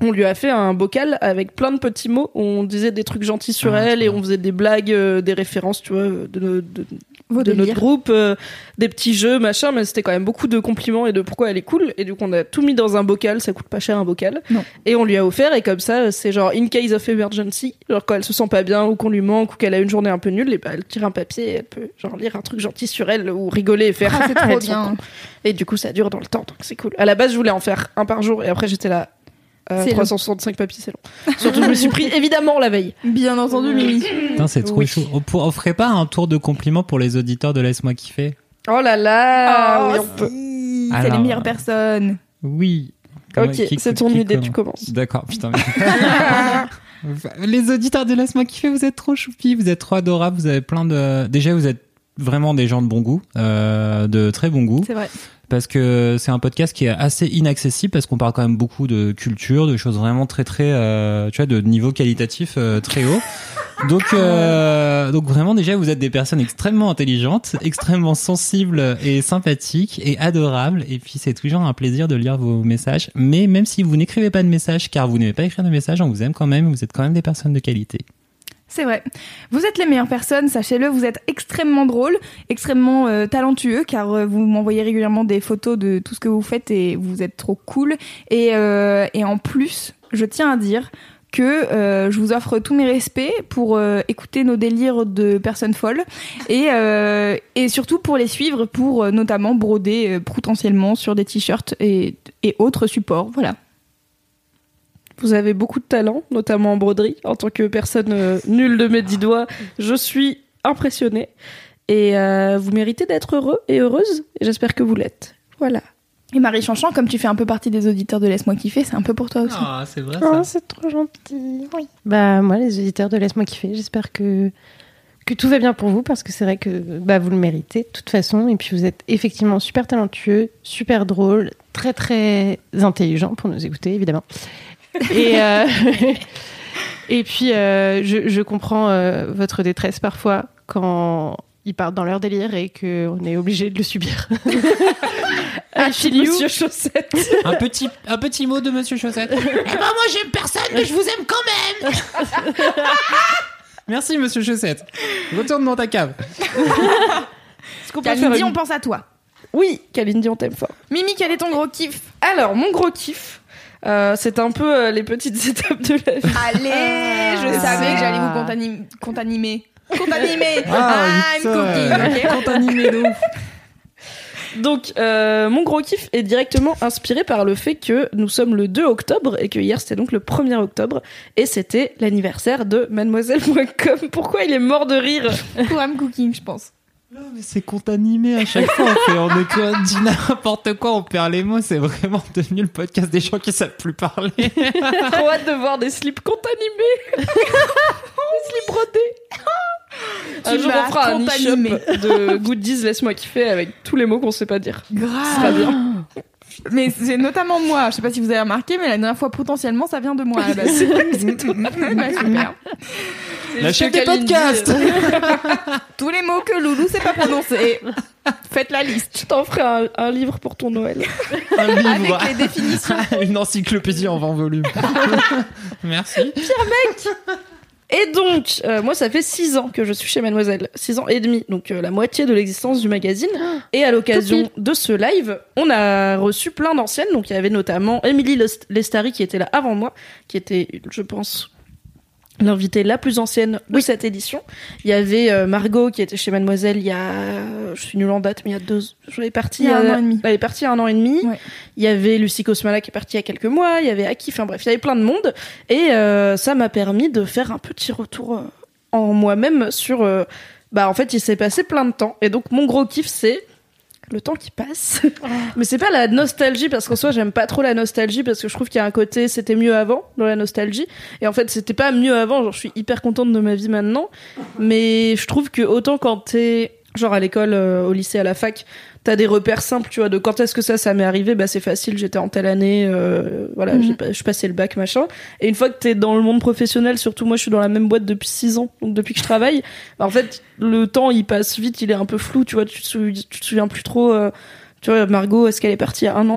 on lui a fait un bocal avec plein de petits mots. où On disait des trucs gentils sur Ah, elle et bien. on faisait des blagues, euh, des références, tu vois, de, de- de- Vos de notre groupe, euh, des petits jeux, machin. Mais c'était quand même beaucoup de compliments et de pourquoi elle est cool. Et du coup, on a tout mis dans un bocal. Ça coûte pas cher un bocal. Non. Et on lui a offert. Et comme ça, c'est genre in case of emergency. Genre quand elle se sent pas bien ou qu'on lui manque ou qu'elle a une journée un peu nulle, et ben elle tire un papier et elle peut genre lire un truc gentil sur elle ou rigoler et faire. Ah, c'est trop bien. Et du coup, ça dure dans le temps, donc c'est cool. À la base, je voulais en faire un par jour, et après, j'étais là. Euh, C'est long. 365 papiers, c'est long. Surtout, je me suis pris évidemment la veille. Bien entendu, Mimi. Putain, c'est trop Oui. chou. On, pour- on ferait pas un tour de compliments pour les auditeurs de Laisse-moi kiffer Oh là là, Oh, oui, on peut. si, c'est les meilleures personnes. Oui. Comment- Ok, qui- c'est ton idée, tu commence commences. D'accord, putain. mais- les auditeurs de Laisse-moi kiffer, vous êtes trop choupis, vous êtes trop adorables, vous avez plein de. Déjà, vous êtes vraiment des gens de bon goût, euh, de très bon goût. C'est vrai. Parce que c'est un podcast qui est assez inaccessible parce qu'on parle quand même beaucoup de culture, de choses vraiment très très, euh, tu vois, de niveau qualitatif euh, très haut. Donc, euh, donc vraiment déjà vous êtes des personnes extrêmement intelligentes, extrêmement sensibles et sympathiques et adorables. Et puis c'est toujours un plaisir de lire vos messages. Mais même si vous n'écrivez pas de messages, car vous n'aimez pas écrire de messages, on vous aime quand même. Vous êtes quand même des personnes de qualité. C'est vrai. Vous êtes les meilleures personnes, sachez-le. Vous êtes extrêmement drôles, extrêmement euh, talentueux, car euh, vous m'envoyez régulièrement des photos de tout ce que vous faites et vous êtes trop cool. Et, euh, en plus, je tiens à dire que je vous offre tous mes respects pour écouter nos délires de personnes folles et, surtout pour les suivre, pour notamment broder potentiellement sur des t-shirts et, et autres supports. Voilà. Vous avez beaucoup de talent, notamment en broderie. En tant que personne euh, nulle de mes dix doigts, je suis impressionnée. Et euh, vous méritez d'être heureux et heureuse. Et j'espère que vous l'êtes. Voilà. Et Marie Chanchan, comme tu fais un peu partie des auditeurs de Laisse-moi kiffer, c'est un peu pour toi aussi. Ah, c'est vrai Oh, c'est trop gentil. Bah moi, les auditeurs de Laisse-moi kiffer, j'espère que que tout va bien pour vous parce que c'est vrai que bah, vous le méritez de toute façon et puis vous êtes effectivement super talentueux, super drôle, très très intelligent pour nous écouter évidemment. Et euh, et puis euh, je, je comprends euh, votre détresse parfois quand ils partent dans leur délire et qu'on est obligé de le subir. I feel you. Monsieur Chaussette. un petit, un petit mot de Monsieur Chaussette. eh ben moi j'aime personne, mais je vous aime quand même. Merci Monsieur Chaussette. Retourne dans ta cave. Qu'on Kalindi, une- on pense à toi. Oui, Kalindi, on t'aime fort. Mimi, quel est ton gros kiff? Alors, mon gros kiff, euh, c'est un peu euh, les petites étapes de la vie. Allez, je Ah. savais que j'allais vous contani- contanimer. Contanimer Ah, I'm cooking, ok animé de ouf. Donc, euh, mon gros kiff est directement inspiré par le fait que nous sommes le 2 octobre et que hier c'était donc le 1er octobre et c'était l'anniversaire de mademoiselle.com. Pourquoi il est mort de rire? Pour I'm cooking, je pense. Non, mais c'est qu'on t'animait à chaque fois. On, fait, on est toi, dit n'importe quoi, on perd les mots. C'est vraiment devenu le podcast des gens qui savent plus parler. Trop hâte de voir des slips compte animés Des slips brodés Un Tu jour, on fera un compte animé. de goodies, laisse-moi kiffer, avec tous les mots qu'on sait pas dire. Ce sera Grave. bien. Mais c'est notamment moi. Je sais pas si vous avez remarqué, mais la dernière fois, potentiellement, ça vient de moi à la base. c'est tout. Bah, super. La chef des podcasts. Tous les mots que Loulou sait pas prononcer. Faites la liste. Je t'en ferai un, un livre pour ton Noël. Un livre. Avec les définitions. Une encyclopédie en 20 volumes. Merci. Et donc, euh, moi, ça fait 6 ans que je suis chez Mademoiselle. 6 ans et demi, donc euh, la moitié de l'existence du magazine. Et à l'occasion de ce live, on a reçu plein d'anciennes. Donc, il y avait notamment Émilie Lest- Lestari qui était là avant moi, qui était, je pense, l'invitée la plus ancienne de cette édition. Il y avait euh, Margot qui était chez Mademoiselle il y a... Je suis nulle en date, mais il y a deux... Je est partie Il y a un an et demi. Elle est partie il y a un an et demi. Ouais. Il y avait Lucie Cosmala qui est partie il y a quelques mois. Il y avait Aki. Enfin bref, il y avait plein de monde. Et euh, ça m'a permis de faire un petit retour euh, en moi-même sur... euh, bah en fait, il s'est passé plein de temps. Et donc mon gros kiff, c'est le temps qui passe. Mais c'est pas la nostalgie, parce qu'en soi, j'aime pas trop la nostalgie, parce que je trouve qu'il y a un côté c'était mieux avant dans la nostalgie. Et en fait, c'était pas mieux avant, genre je suis hyper contente de ma vie maintenant. Mais je trouve que autant quand t'es genre à l'école, euh, au lycée, à la fac, t'as des repères simples, tu vois, de quand est-ce que ça, ça m'est arrivé, bah c'est facile, j'étais en telle année, euh, voilà, j'ai pas- je passais le bac, machin. Et une fois que t'es dans le monde professionnel, surtout moi je suis dans la même boîte depuis 6 ans, donc depuis que je travaille, bah, en fait, le temps il passe vite, il est un peu flou, tu vois, tu te, sou- tu te souviens plus trop, euh, tu vois, Margot, est-ce qu'elle est partie il y a un an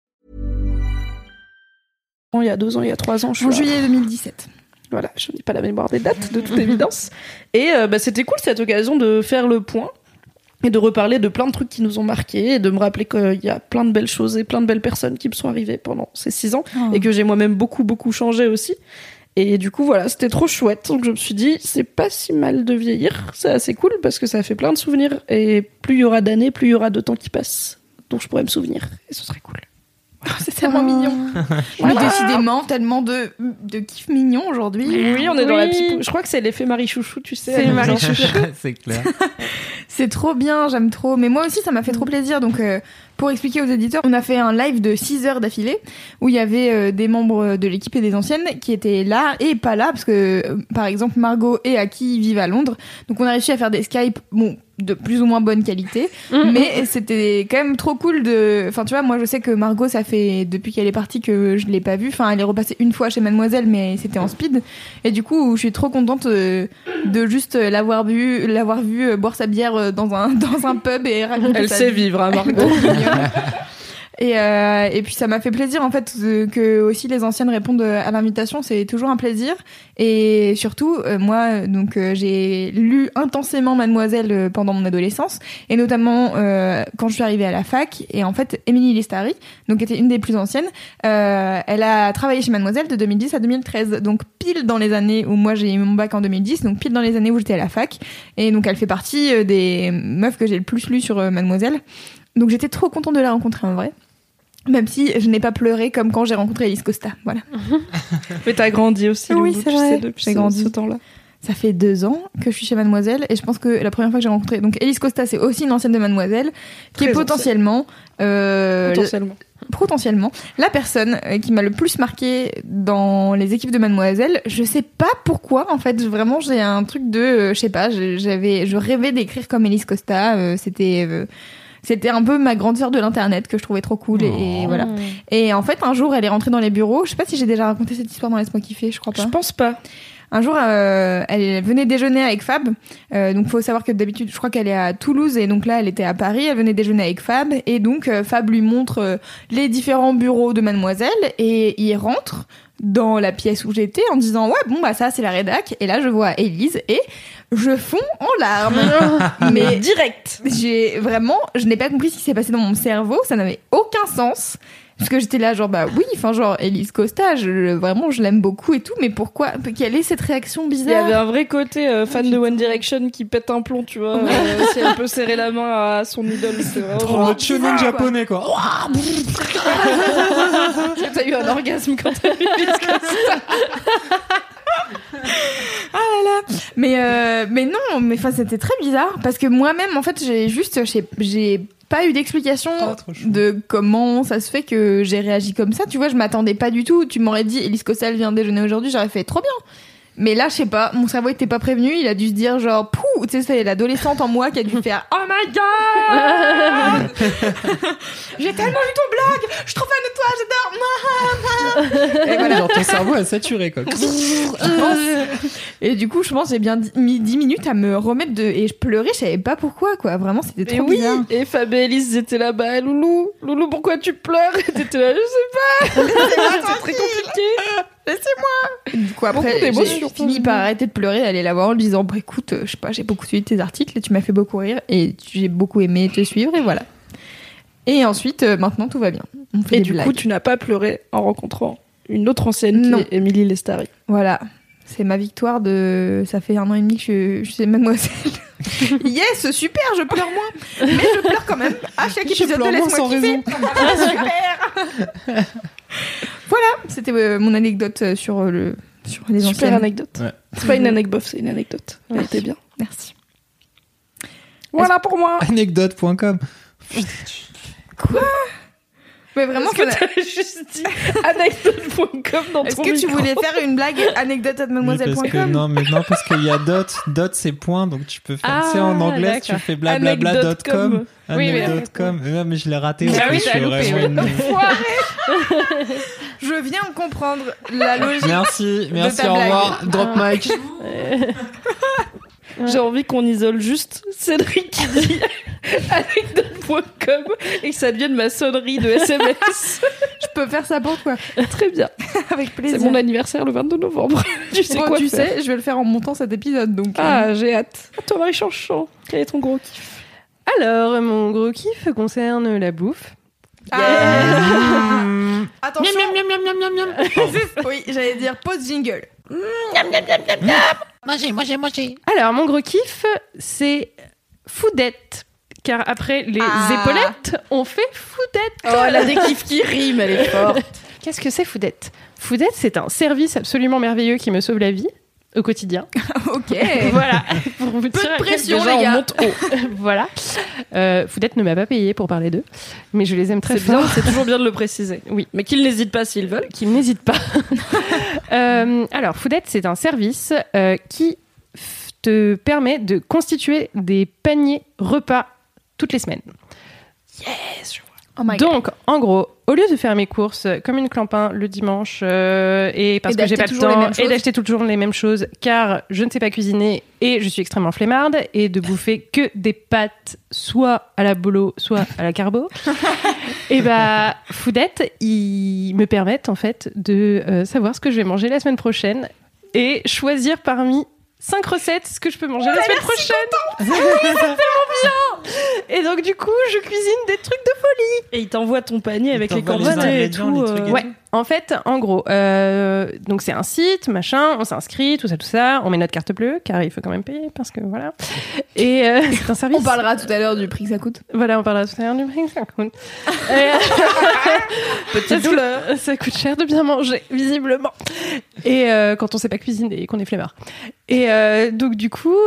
Il y a deux ans, il y a trois ans, je En juillet 2017. Voilà, je n'ai pas la mémoire des dates, de toute évidence. Et euh, bah, c'était cool cette occasion de faire le point et de reparler de plein de trucs qui nous ont marqués et de me rappeler qu'il y a plein de belles choses et plein de belles personnes qui me sont arrivées pendant ces six ans Oh. et que j'ai moi-même beaucoup, beaucoup changé aussi. Et du coup, voilà, c'était trop chouette. Donc je me suis dit, c'est pas si mal de vieillir. C'est assez cool parce que ça fait plein de souvenirs. Et plus il y aura d'années, plus il y aura de temps qui passe. Donc je pourrais me souvenir. Et ce serait cool. C'est tellement mignon. Voilà. Mais décidément, tellement de, de kiff mignon aujourd'hui. Oui, on est dans la petite. Je crois que c'est l'effet Marie Chouchou, tu sais. C'est Marie Chouchou. c'est clair. C'est trop bien, j'aime trop. Mais moi aussi, ça m'a fait trop plaisir. Donc, euh, pour expliquer aux éditeurs, on a fait un live de 6 heures d'affilée où il y avait euh, des membres de l'équipe et des anciennes qui étaient là et pas là parce que, euh, par exemple, Margot et Aki vivent à Londres. Donc, on a réussi à faire des Skype, bon, de plus ou moins bonne qualité. mais c'était quand même trop cool de. Enfin, tu vois, moi, je sais que Margot, ça fait depuis qu'elle est partie que je l'ai pas vue. Enfin, elle est repassée une fois chez Mademoiselle, mais c'était en speed. Et du coup, je suis trop contente euh, de juste l'avoir vu, l'avoir vu euh, boire sa bière euh, dans un dans un pub et raconter Elle sa sait vie. vivre, hein, Margot. Et, euh, et puis ça m'a fait plaisir en fait que aussi les anciennes répondent euh, à l'invitation, c'est toujours un plaisir. Et surtout, euh, moi, donc euh, j'ai lu intensément Mademoiselle pendant mon adolescence, et notamment quand je suis arrivée à la fac. Et en fait, Émilie Lestari, donc était une des plus anciennes, elle a travaillé chez Mademoiselle de 2010 à 2013, donc pile dans les années où moi j'ai eu mon bac en 2010, donc pile dans les années où j'étais à la fac. Et donc elle fait partie des meufs que j'ai le plus lu sur Mademoiselle. Donc j'étais trop contente de la rencontrer en vrai. Même si je n'ai pas pleuré comme quand j'ai rencontré Elise Costa. Voilà. Mais t'as grandi aussi, Oui, c'est vrai. sais, depuis J'ai ce- grandi. ce temps-là. Ça fait deux ans que je suis chez Mademoiselle et je pense que la première fois que j'ai rencontré donc Elise Costa c'est aussi une ancienne de Mademoiselle qui Très est potentiellement euh, Potentiellement. potentiellement la personne euh, qui m'a le plus marqué dans les équipes de Mademoiselle. Je sais pas pourquoi en fait vraiment j'ai un truc de euh, je sais pas je- j'avais je rêvais d'écrire comme Elise Costa euh, c'était c'était un peu ma grande sœur de l'internet que je trouvais trop cool et, et voilà. Et en fait un jour elle est rentrée dans les bureaux. Je sais pas si j'ai déjà raconté cette histoire dans Laisse-moi kiffer, je crois pas. Je pense pas. Un jour, euh, elle venait déjeuner avec Fab. Euh, donc, faut savoir que d'habitude, je crois qu'elle est à Toulouse et donc là, elle était à Paris. Elle venait déjeuner avec Fab et donc euh, Fab lui montre euh, les différents bureaux de Mademoiselle et il rentre dans la pièce où j'étais en disant ouais bon bah ça c'est la rédac. Et là je vois Élise et je fonds en larmes. Mais direct. j'ai vraiment je n'ai pas compris ce qui s'est passé dans mon cerveau. Ça n'avait aucun sens parce que j'étais là genre bah oui enfin genre Elise Costa je, vraiment je l'aime beaucoup et tout mais pourquoi quelle est cette réaction Il y bizarre avait un vrai côté euh, fan de One Direction qui pète un plomb, tu vois. euh, si elle peut serrer la main à son idole, c'est vraiment. Trop shonen bizarre, japonais quoi. T'as eu un orgasme quand t'as vu Elise Costa. Mais euh, mais non mais enfin c'était très bizarre parce que moi-même en fait j'ai juste j'ai- pas eu d'explication de comment ça se fait que j'ai réagi comme ça. Tu vois je m'attendais pas du tout. Tu m'aurais dit Elise Costa elle vient déjeuner aujourd'hui j'aurais fait trop bien mais là, je sais pas, mon cerveau était pas prévenu, il a dû se dire genre, pouh, tu sais, c'est l'adolescente en moi qui a dû faire, oh my god! J'ai tellement lu ton blog, je suis trop fan de toi, j'adore! Et voilà. Genre ton cerveau a saturé quoi. Je pense. Et du coup, je pense j'ai bien mis 10 minutes à me remettre de. Et je pleurais, je savais pas pourquoi, quoi. Vraiment, c'était trop oui, bizarre. et Fab et Elise étaient là-bas. Loulou, Loulou, pourquoi tu pleures? Et t'étais là, je sais pas. C'est très compliqué. Du coup, après, Beaucoup j'ai d'émotions. fini par arrêter de pleurer, aller la voir en lui disant Bah écoute, euh, je sais pas, j'ai beaucoup suivi tes articles et tu m'as fait beaucoup rire et j'ai beaucoup aimé te suivre et voilà. Et ensuite, euh, maintenant, tout va bien. On fait Et des du blagues. coup, tu n'as pas pleuré en rencontrant une autre ancienne qui Non. est Émilie Lestari. Voilà. C'est ma victoire de. Ça fait un an et demi que je, je suis mademoiselle. yes, super, je pleure moins. Mais je pleure quand même. À chaque Je épisode de Laisse-moi sans kiffer. Ah, super. voilà, c'était euh, mon anecdote sur euh, le sur les Super anciennes. anecdote. Ouais. C'est pas une anecdote, c'est une anecdote. Elle était bien. Merci. Voilà pour moi. Anecdote.com. Mais vraiment, Est-ce que t'as juste dit anecdote.com dans est-ce ton que tu micro voulais faire une blague anecdote à parce mademoiselle.com non, mais non, parce qu'il y a dot. Dot, c'est point, donc tu peux faire, tu sais, en Ah, anglais, tu fais blablabla.com. Oui, mais- Anecdote.com. Ouais, mais je l'ai raté. Ah oui, je suis loupé, Je viens de comprendre la logique. Merci, merci, ta au revoir. Drop mic. J'ai envie qu'on isole juste Cédric qui dit anecdote.com et que ça devienne ma sonnerie de SMS. Je peux faire ça pour toi. Très bien. Avec C'est plaisir. mon anniversaire le 22 novembre. tu sais Bon, quoi tu faire. sais, je vais le faire en montant cet épisode, donc. euh, Ah, j'ai hâte. À toi, Marie Chanchon. Quel est ton gros kiff? Alors, mon gros kiff concerne la bouffe. Ah. Attention. oui, j'allais dire pause jingle. Mangez, mangez, mangez. Alors, mon gros kiff, c'est Foudette. Car après les Ah. épaulettes, on fait Foudette. Oh, elle a des kiffs qui riment, elle est forte. Qu'est-ce que c'est Foudette? Foudette, c'est un service absolument merveilleux qui me sauve la vie au quotidien. ok. voilà. Pour vous Peu dire de pression, les on gars. monte haut. voilà. Euh, Foudette ne m'a pas payé pour parler d'eux, mais je les aime très fort. c'est toujours bien de le préciser. Oui. Mais qu'ils n'hésitent pas s'ils veulent. qui n'hésite pas. Euh, alors, Foodette, c'est un service euh, qui te permet de constituer des paniers repas toutes les semaines. Oh God. Donc, en gros, au lieu de faire mes courses comme une clampin le dimanche euh, et parce Et que j'ai d'acheter pas le temps mêmes et choses. d'acheter toujours les mêmes choses car je ne sais pas cuisiner et je suis extrêmement flemmarde et de bouffer que des pâtes soit à la bolo soit à la carbo et bah Foodette ils me permettent en fait de euh, savoir ce que je vais manger la semaine prochaine et choisir parmi cinq recettes ce que je peux manger la semaine prochaine. Oui, c'est tellement bien. Et donc du coup je cuisine des trucs de folie. Et ils t'envoient ton panier avec les quantités et ingrédients, tout. les trucs et euh, Ouais, en fait, en gros, euh, donc c'est un site, machin, on s'inscrit, tout ça, tout ça, on met notre carte bleue, car il faut quand même payer, parce que voilà. Et euh, c'est un service. On parlera tout à l'heure du prix que ça coûte. Voilà, on parlera tout à l'heure du prix que ça coûte. Et, parce que Ça coûte cher de bien manger, visiblement. Et euh, quand on sait pas cuisiner et qu'on est flemmard. Et donc, du coup,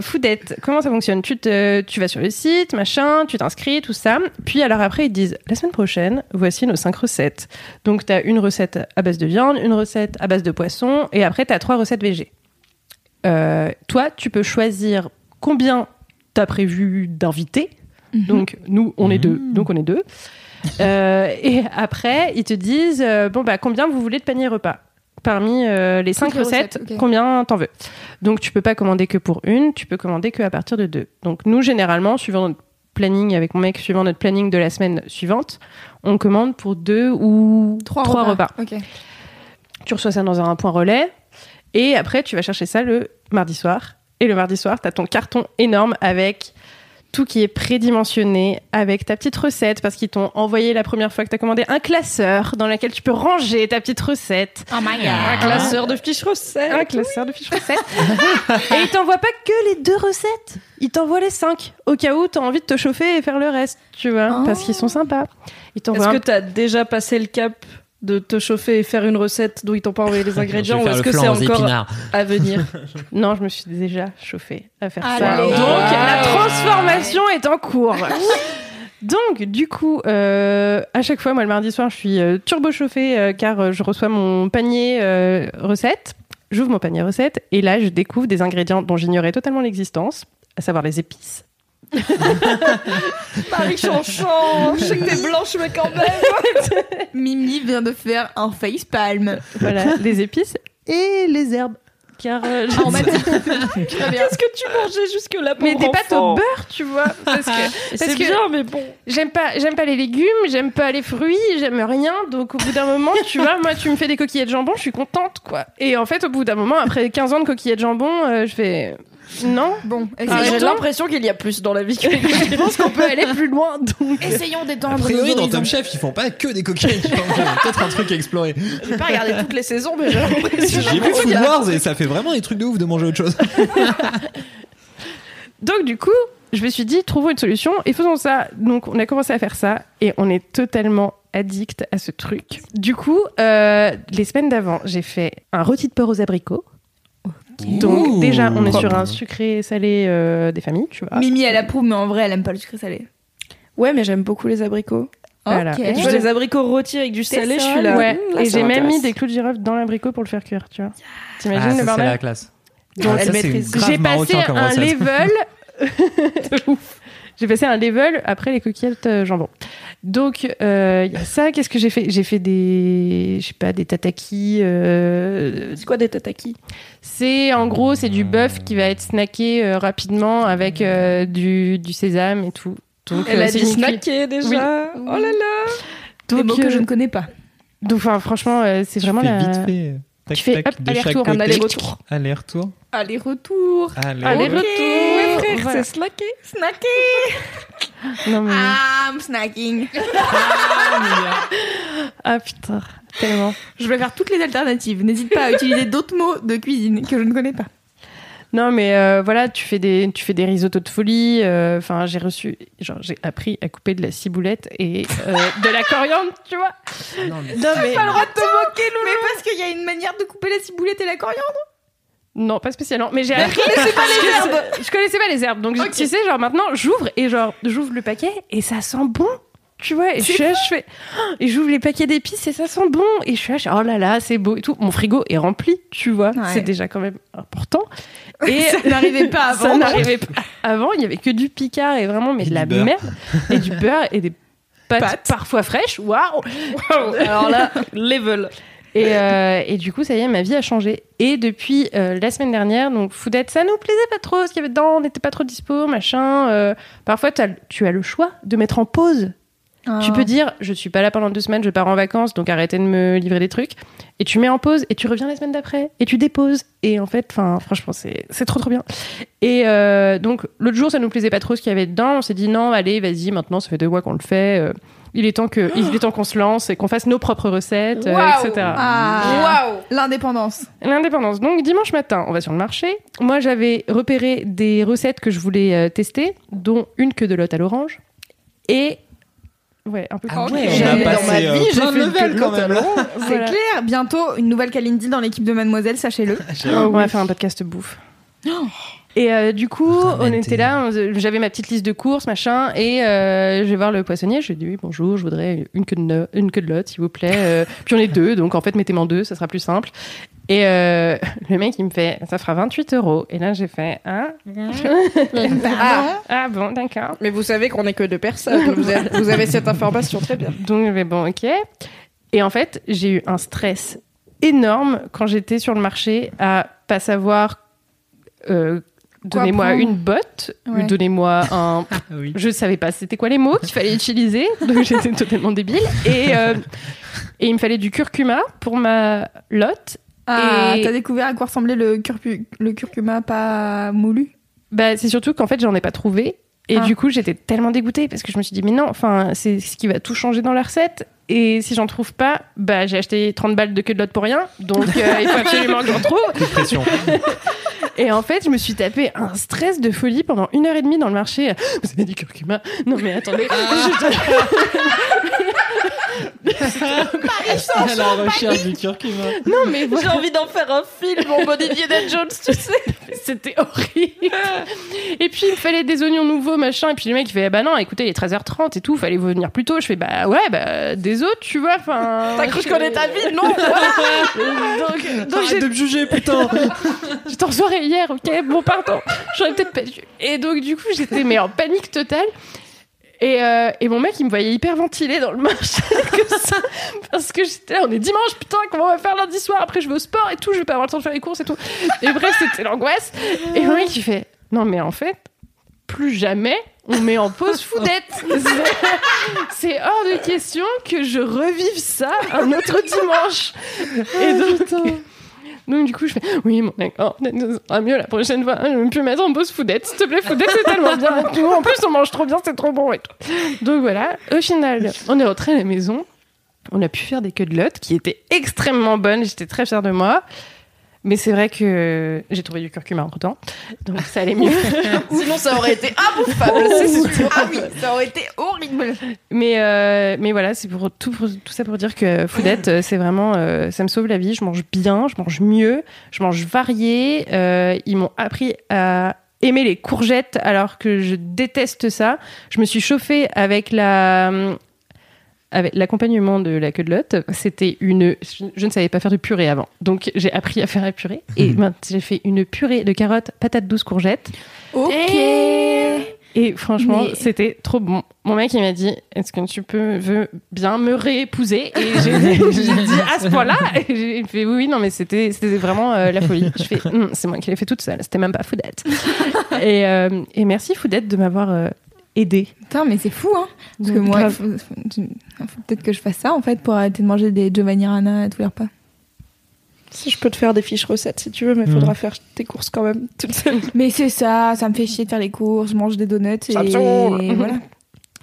Foodette, comment ça fonctionne? Tu, te, tu vas sur le site, machin, tu t'inscris, tout ça. Puis, alors après, ils te disent la semaine prochaine, voici nos cinq recettes. Donc, tu as une recette à base de viande, une recette à base de poisson, et après, tu as trois recettes végé. Euh, toi, tu peux choisir combien tu as prévu d'invités. Donc, nous, on est deux. Donc, on est deux. Euh, et après, ils te disent euh, bon, bah, combien vous voulez de panier repas? Parmi les cinq les recettes, combien t'en veux? Donc, tu peux pas commander que pour une, tu peux commander que à partir de deux. Donc, nous, généralement, suivant notre planning avec mon mec, suivant notre planning de la semaine suivante, on commande pour deux ou Trois, repas. Ok. Tu reçois ça dans un point relais. Et après, tu vas chercher ça le mardi soir. Et le mardi soir, tu as ton carton énorme avec tout qui est prédimensionné, avec ta petite recette, parce qu'ils t'ont envoyé la première fois que tu as commandé un classeur dans lequel tu peux ranger ta petite recette. Oh my Un god. classeur de fiches recettes. Un classeur de fiches recettes. et ils t'envoient pas que les deux recettes. Ils t'envoient les cinq. Au cas où tu as envie de te chauffer et faire le reste, tu vois. Oh. Parce qu'ils sont sympas. Est-ce un que t'as déjà passé le cap de te chauffer et faire une recette dont ils t'ont pas envoyé les ingrédients ou est-ce que c'est encore épinards. à venir? Non, je me suis déjà chauffée à faire Allez. ça. Donc, la transformation est en cours. Donc, du coup, euh, à chaque fois, moi, le mardi soir, je suis euh, turbo chauffée euh, car euh, je reçois mon panier euh, recette. J'ouvre mon panier recette et là, je découvre des ingrédients dont j'ignorais totalement l'existence, à savoir les épices. Marie Chanchon, je sais que t'es blanche mais quand même. Mimi vient de faire un facepalm. Voilà, les épices et les herbes. Car euh, Ah, on m'a dit. Qu'est-ce que tu mangeais jusque là mais des pâtes au beurre, tu vois, parce que C'est parce que- bien mais bon. J'aime pas, j'aime pas les légumes, j'aime pas les fruits, j'aime rien. Donc au bout d'un moment, tu vois, moi tu me fais des coquillettes de jambon, je suis contente quoi. Et en fait, au bout d'un moment, après 15 ans de coquillettes de jambon, euh, je fais non. Bon, Ah, essayons, J'ai l'impression qu'il y a plus dans la vie que Je pense qu'on peut aller plus loin. Donc essayons A d'étendre priori, nos dans. Top Chef, ils font pas que des coquilles. Il y a peut-être un truc à explorer. j'ai pas regardé toutes les saisons mais j'ai l'impression J'ai vu Food Wars et ça fait vraiment des trucs de ouf de manger autre chose. Donc du coup, je me suis dit, trouvons une solution et faisons ça. Donc on a commencé à faire ça et on est totalement addict à ce truc. Du coup, euh, les semaines d'avant, j'ai fait un rôti de porc aux abricots. Donc Ouh. déjà, on est sur un sucré salé euh, des familles, tu vois. Mimi, elle approuve, mais en vrai, elle aime pas le sucré salé. Ouais mais j'aime beaucoup les abricots. Voilà. Ok. Et tu vois les abricots rôtis avec du salé, je suis là. Ouais, Mmh, là, et j'ai même mis des clous de girofle dans l'abricot pour le faire cuire, tu vois. T'imagines Ah, le ça, c'est bordel la classe. Donc, Ah, J'ai passé comme un level. De ouf. J'ai passé un level après les coquillettes euh, jambon. Donc euh, il y a ça. Qu'est-ce que j'ai fait? J'ai fait des, je sais pas, des tatakis. euh, C'est quoi des tataki? c'est en gros c'est du bœuf qui va être snacké euh, rapidement avec euh, du, du sésame et tout. Donc Elle euh, a dit snacker déjà. Oui. Oh là là. Des Donc, mots que euh, je ne connais pas. donc enfin, franchement euh, c'est vraiment la. vite fait. Tac, Tu fais, tac, hop, de chaque aller-retour, côté. aller-retour. Aller-retour. Aller-retour. Aller. Aller-retour. Ouais, frère, Voilà. c'est snacké. Snacker. Non, mais- I'm snacking. Ah putain. tellement. Je vais faire toutes les alternatives. N'hésite pas à utiliser d'autres mots de cuisine que je ne connais pas. Non, mais euh, voilà, tu fais des, tu fais des risottos de folie. euh, Enfin, j'ai reçu, genre, j'ai appris à couper de la ciboulette et euh, de la coriandre, tu vois. Non, mais- Non, mais Pas le droit de te moquer, Loulou. Mais parce qu'il y a une manière de couper la ciboulette et la coriandre? non, pas spécialement. Mais j'ai appris. Je connaissais pas les herbes. Je connaissais pas les herbes, donc Ok. tu sais, genre maintenant, j'ouvre et genre, j'ouvre le paquet et ça sent bon. Tu vois, et je suis là, je fais, Oh et j'ouvre les paquets d'épices et ça sent bon. Et je suis là, je fais, oh là là, c'est beau et tout. Mon frigo est rempli, tu vois. Ouais. C'est déjà quand même important. Et ça n'arrivait pas Ça avant. n'arrivait pas. Avant, il y avait que du picard et vraiment, mais Et de la beurre. merde. Et du beurre et des pâtes, Pâtes. parfois fraîches. Waouh! Alors là, level. Et, euh, et du coup, ça y est, ma vie a changé. Et depuis euh, la semaine dernière, donc Foodette, ça nous plaisait pas trop, ce qu'il y avait dedans, on n'était pas trop dispo, machin. euh, parfois, t'as- tu as le choix de mettre en pause. Ah. Tu peux dire, je suis pas là pendant deux semaines, je pars en vacances, donc arrêtez de me livrer des trucs. Et tu mets en pause et tu reviens la semaine d'après et tu déposes. Et en fait, enfin, franchement, c'est c'est trop trop bien. Et euh, donc l'autre jour, ça nous plaisait pas trop ce qu'il y avait dedans. On s'est dit non, allez, vas-y, maintenant, ça fait deux mois qu'on le fait. euh, il est temps que, il est temps qu'on se lance et qu'on fasse nos propres recettes, euh, etc. Ah. Waouh L'indépendance. L'indépendance. Donc dimanche matin, on va sur le marché. Moi, j'avais repéré des recettes que je voulais tester, dont une queue de lotte à l'orange et ouais, un peu. Ah ouais, on a Jamais dans ma euh, vie, j'ai fait quand même. là. C'est Voilà. clair. Bientôt, une nouvelle Kalindi dans l'équipe de Mademoiselle, sachez-le. On va faire un podcast bouffe. Et euh, du coup, on était là, j'avais ma petite liste de courses, machin, et euh, je vais voir le poissonnier, je lui dis bonjour, je voudrais une queue de, une queue de lotte, s'il vous plaît. Euh, puis on est deux, donc en fait, mettez-moi en deux, ça sera plus simple. Et euh, le mec, il me fait, ça fera 28 euros. Et là, j'ai fait, ah, Ah. ah bon, d'accord. Mais vous savez qu'on est que deux personnes. Vous avez, vous avez cette information très bien. Donc, je vais, bon, ok. Et en fait, j'ai eu un stress énorme quand j'étais sur le marché à pas savoir. euh, Donnez-moi une botte, Ouais. donnez-moi un. Ah oui. Je savais pas c'était quoi les mots qu'il fallait utiliser, donc j'étais totalement débile. Et, euh, et il me fallait du curcuma pour ma lotte. Ah, Et- t'as découvert à quoi ressemblait le curcuma pas moulu? Bah, c'est surtout qu'en fait, j'en ai pas trouvé. Et Ah. du coup, j'étais tellement dégoûtée parce que je me suis dit, mais non, enfin, c'est ce qui va tout changer dans la recette. Et si j'en trouve pas, bah, j'ai acheté 30 balles de queue de lotte pour rien. Donc, euh, il faut absolument que j'en trouve. Pression. Et en fait, je me suis tapé un stress de folie pendant une heure et demie dans le marché. Vous avez du curcuma Non, mais attendez. à la recherche du curcuma. non, mais J'ai envie d'en faire un film en mode Indiana Jones, tu sais. C'était horrible. Et puis, il me fallait des oignons nouveaux, machin. Et puis, le mec, il fait, bah non, écoutez, il est 13h30 et tout, fallait venir plus tôt. Je fais, bah ouais, bah des autres, tu vois. Enfin. T'as cru que je connais ta vie? Non voilà. Donc, donc Arrête j'ai- de me juger, putain j'étais en soirée hier, ok, bon, pardon. J'aurais peut-être pas dû. Et donc, du coup, j'étais mais en panique totale. Et, euh, et mon mec, il me voyait hyper ventilé dans le marché que ça. Parce que j'étais là, on est dimanche, putain, comment on va faire lundi soir? Après, je vais au sport et tout, je vais pas avoir le temps de faire les courses et tout. Et bref, c'était l'angoisse. Et mon mec, il fait Non, mais en fait, plus jamais on met en pause foudette. C'est- hors de question que je revive ça un autre dimanche. Et donc. Donc du coup je fais oui bon d'accord ce sera mieux la prochaine fois. Je vais plus mettre en pause foudette s'il te plaît. Foudette c'est tellement bien. En plus on mange trop bien c'est trop bon et tout. Donc voilà. Au final on est rentré à la maison. On a pu faire des queues de lotte qui étaient extrêmement bonnes. J'étais très fière de moi mais c'est vrai que j'ai trouvé du curcuma entre temps donc ça allait mieux Sinon, ça aurait été imbouffable, c'est sûr. Ah oui, ça aurait été horrible. Mais, euh, mais voilà, c'est pour tout, pour tout ça pour dire que Foodette, euh, c'est vraiment, euh, ça me sauve la vie. Je mange bien, je mange mieux, je mange varié. Euh, ils m'ont appris à aimer les courgettes alors que je déteste ça. Je me suis chauffée avec la avec l'accompagnement de la queue de lotte, c'était une. Je, ne savais pas faire de purée avant, donc j'ai appris à faire la purée. Et maintenant, j'ai fait une purée de carottes, patates douces, courgettes. Ok. Et franchement, Mais- c'était trop bon. Mon mec, il m'a dit Est-ce que tu peux veux bien me réépouser? Et j'ai dit à ce point-là. Et j'ai fait Oui, oui, non, mais c'était c'était vraiment euh, la folie. Je fais Hum, C'est moi qui l'ai fait toute seule. C'était même pas Foudette. et, euh, et merci Foudette de m'avoir euh, aidé. Putain, mais c'est fou, hein. Parce que Donc, moi, il grave. faut, faut- faut peut-être que je fasse ça, en fait, pour arrêter de manger des Giovanni Rana à tous les repas. Si je peux te faire des fiches recettes si tu veux, mais il faudra faire tes courses quand même toute seule. Mais c'est ça, ça me fait chier de faire les courses, je mange des donuts et saoule. voilà.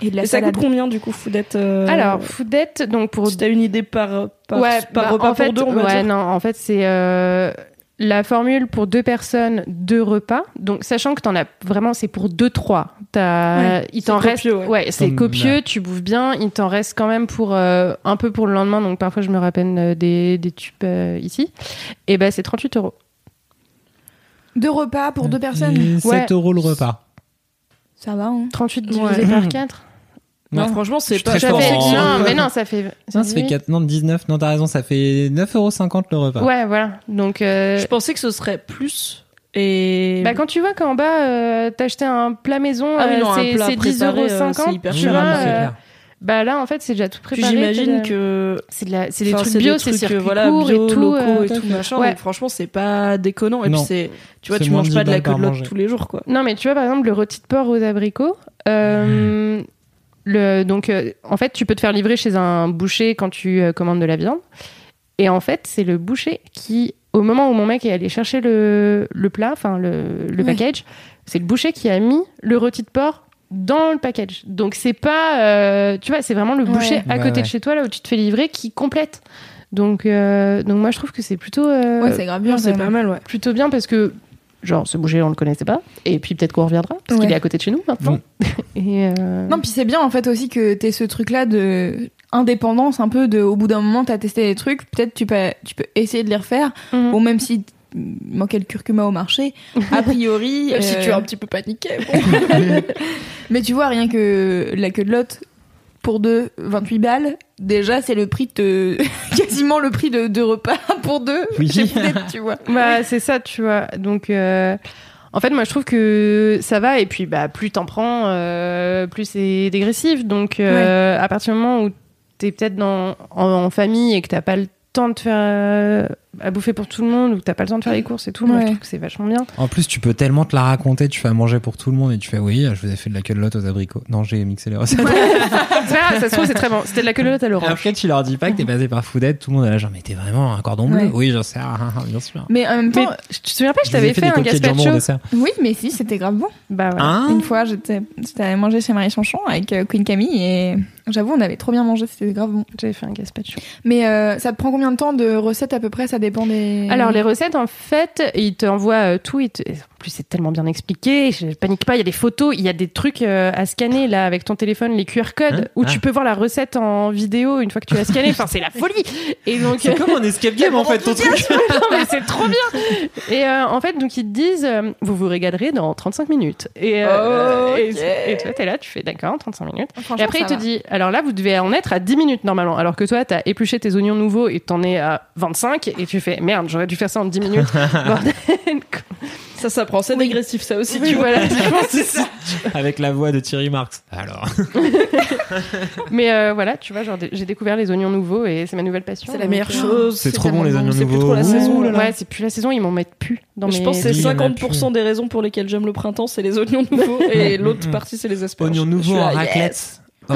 Et de la Et ça coûte combien du coup, Foodette euh, Alors, Foodette, donc pour si t'as une idée par, par, ouais, par bah, repas en fait, pour deux, on va ouais, dire non, en fait, c'est euh, la formule pour deux personnes, deux repas. Donc, sachant que t'en as vraiment, c'est pour deux, trois. T'as, Ouais, il t'en reste, copieux, ouais. c'est copieux, tu bouffes bien. Il t'en reste quand même pour euh, un peu pour le lendemain. Donc, parfois, je me rappelle euh, des, des tubes euh, ici. Et ben, c'est 38 euros. Deux repas pour deux personnes. Et 7 Ouais. euros le repas. Ça va, hein. 38 divisé Ouais. par 4. Non, franchement, c'est pas très Ça fait, non, mais non, ça fait. Non, ça fait 4, non, 19, non, t'as raison, ça fait 9,50€ le repas. Ouais, voilà. Donc, euh, Je pensais que ce serait plus. Et. Bah, quand tu vois qu'en bas, euh, t'achetais un plat maison, Ah oui, euh, non, c'est plat c'est 10,50 préparé, euros. euh, c'est hyper tu cher, vois, c'est euh, bah là, en fait, c'est déjà tout Puis préparé. j'imagine t'as- que. C'est de la- c'est des Enfin, trucs c'est bio, des c'est circuit euh, voilà, court bio, et tout. locaux euh, et tout machin. Ouais. Donc franchement, c'est pas déconnant. Et Non. puis c'est, tu vois, C'est tu manges de pas de la 10 balles queue de par l'autre manger. tous les jours, quoi. Non, mais tu vois, par exemple, le rôti de porc aux abricots. euh, le, donc, euh, en fait, tu peux te faire livrer chez un boucher quand tu euh, commandes de la viande. Et en fait, c'est le boucher qui, au moment où mon mec est allé chercher le, le plat, enfin le, le Ouais. package, c'est le boucher qui a mis le rôti de porc dans le package. Donc, c'est pas. euh, tu vois, c'est vraiment le boucher à Ouais, côté ouais. de chez toi, là où tu te fais livrer, qui complète. Donc, euh, donc moi, je trouve que c'est plutôt. euh, Ouais, c'est grave bien. c'est pas mal, ouais. plutôt bien parce que genre ce bouger on le connaissait pas et puis peut-être qu'on reviendra parce Ouais. qu'il est à côté de chez nous maintenant et euh, Non, puis c'est bien en fait aussi que t'aies ce truc-là de indépendance, un peu de. Au bout d'un moment, t'as testé des trucs, peut-être tu peux, tu peux essayer de les refaire. mhm. Bon, même si manquait le curcuma au marché, a priori. Si euh, tu es un petit peu paniqué. Mais tu vois, rien que la queue de lot pour deux, 28 balles, déjà c'est le prix de. quasiment le prix de deux repas pour deux Oui. tu vois. bah c'est ça tu vois donc euh, en fait moi je trouve que ça va et puis bah plus t'en prends euh, plus c'est dégressif donc euh, à partir du moment où t'es peut-être dans en, en famille et que t'as pas le temps de faire euh, à bouffer pour tout le monde ou que t'as pas le temps de faire les courses et tout moi je Ouais. trouve que c'est vachement bien En plus, tu peux tellement te la raconter, tu fais à manger pour tout le monde et tu fais oui, je vous ai fait de la queue aux abricots. Non, j'ai mixé les recettes. grave, ça se trouve c'est très bon c'était de la queue à l'orange Après, tu leur dis pas que t'es passé par Foodette, tout le monde est là, genre, mais t'es vraiment un cordon bleu Ouais. Oui, j'en sais, ah, ah, bien sûr. Mais en même mais temps, tu te souviens pas je t'avais fait fait, un gazpacho dessert. oui, mais si, c'était grave bon. bah voilà. Hein Une fois, j'étais j'étais allée manger chez Marie Chanchon avec euh, Queen Camille et j'avoue, on avait trop bien mangé, c'était grave bon. j'avais fait un gazpacho Mais euh, ça te prend combien de temps de recettes à peu près Ça Alors les recettes en fait, ils t'envoient euh, tout. En plus c'est tellement bien expliqué. Je panique pas. Il y a des photos, il y a des trucs euh, à scanner là avec ton téléphone, les QR codes Hein où Ah. tu peux voir la recette en vidéo une fois que tu as scanné. Enfin c'est la folie. Et donc C'est comme un escape game en fait, ton truc. non, mais c'est trop bien. Et euh, en fait, donc ils te disent, euh, vous vous régalerez dans 35 minutes. Et, euh, Ok. et, et toi, t'es là, tu fais d'accord, 35 minutes. Et après, il te va. dit, alors là, vous devez en être à 10 minutes normalement. Alors que toi, t'as épluché tes oignons nouveaux et t'en es à 25. Et tu fais, merde, j'aurais dû faire ça en 10 minutes. Ça, ça prend. C'est dégressif, ça aussi, Oui, tu vois. ça. Avec la voix de Thierry Marx. Alors. Mais euh, voilà, tu vois, genre, j'ai découvert les oignons nouveaux et c'est ma nouvelle passion. C'est la meilleure euh, chose. C'est trop bon les oignons C'est plus nouveaux. trop la saison, là. Ouais, c'est plus la saison, ils m'en mettent plus dans Je mes... pense que c'est Oui, il y en a 50% des raisons pour lesquelles j'aime le printemps, c'est les oignons nouveaux, et l'autre partie, c'est les asperges. Oignons nouveaux en là, raclette. yes. Oh,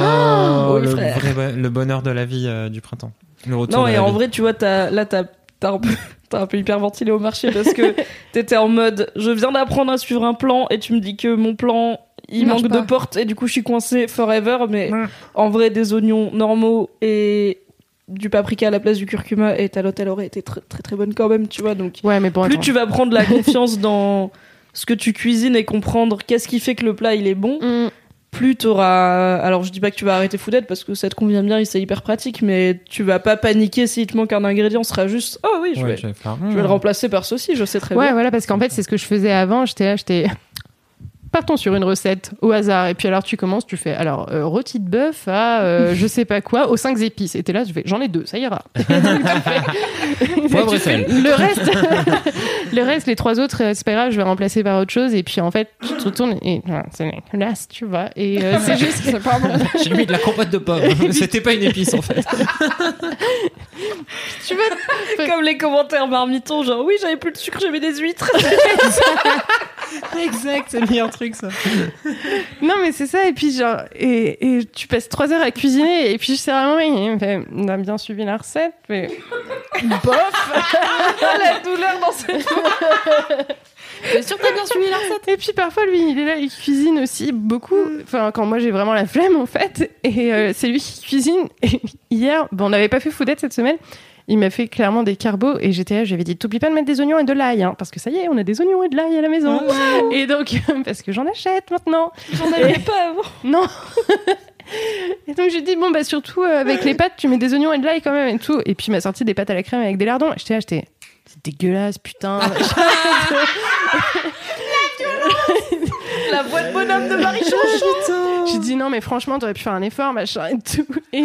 oui, le, vrai le bonheur de la vie euh, du printemps. Le retour Non, et en vie. vrai, tu vois, là, t'as, t'as un peu, t'as un peu hyper ventilé au marché parce que t'étais en mode, je viens d'apprendre à suivre un plan et tu me dis que mon plan, il marche manque pas. de porte et du coup, je suis coincé forever, mais Ouais. en vrai, des oignons normaux et du paprika à la place du curcuma et ta elle aurait été très, très, très bonne quand même, tu vois, donc. Ouais, mais bon, plus attends. tu vas prendre la confiance dans ce que tu cuisines et comprendre qu'est-ce qui fait que le plat il est bon, Mm. Plus t'auras. Alors je dis pas que tu vas arrêter Foodette parce que ça te convient bien et c'est hyper pratique, mais tu vas pas paniquer s'il te manque un ingrédient, ce sera juste oh oui, je, Ouais, vais, je vais faire. je vais le remplacer par ceci, je sais très Ouais, bien. voilà, parce qu'en fait, c'est ce que je faisais avant. J'étais là, j'étais. Partons sur une recette au hasard. Et puis alors, tu commences, tu fais alors euh, rôti de bœuf à euh, je sais pas quoi, aux 5 épices. Et t'es là, je fais j'en ai deux, ça ira. Et donc, tu fais- Poivre tu et fais sel. Le reste, le reste, les trois autres, euh, c'est pas grave, je vais remplacer par autre chose. Et puis en fait, tu te retournes et voilà, c'est là, tu vois. Et euh, c'est juste, c'est pas bon. J'ai mis de la compote de pommes. C'était pas une épice en fait. Tu vois, Comme les commentaires marmitons, genre oui, j'avais plus de sucre, j'avais des huîtres. exact, c'est le meilleur truc ça. Non, mais c'est ça. Et puis, genre, et, et tu passes trois heures à cuisiner. Et puis, je sais vraiment, il me fait, on a bien suivi la recette, mais bof. la douleur dans cette Bien sûr, t'as bien suivi la recette? Et puis parfois, lui, il est là, il cuisine aussi beaucoup. Enfin, quand moi j'ai vraiment la flemme, en fait. Et euh, c'est lui qui cuisine. Et hier, bon, on n'avait pas fait foudette cette semaine. Il m'a fait clairement des carbos et j'étais là, j'avais dit, t'oublies pas de mettre des oignons et de l'ail, hein, parce que ça y est, on a des oignons et de l'ail à la maison. Et donc, parce que j'en achète maintenant. J'en avais pas avant. Non. Et donc j'ai dit bon bah surtout euh, avec les pâtes tu mets des oignons et de l'ail quand même et tout et puis il m'a sorti des pâtes à la crème avec des lardons j'étais j'étais c'est dégueulasse putain La voix de bonhomme de Marie j'ai dit non mais franchement t'aurais pu faire un effort machin et tout et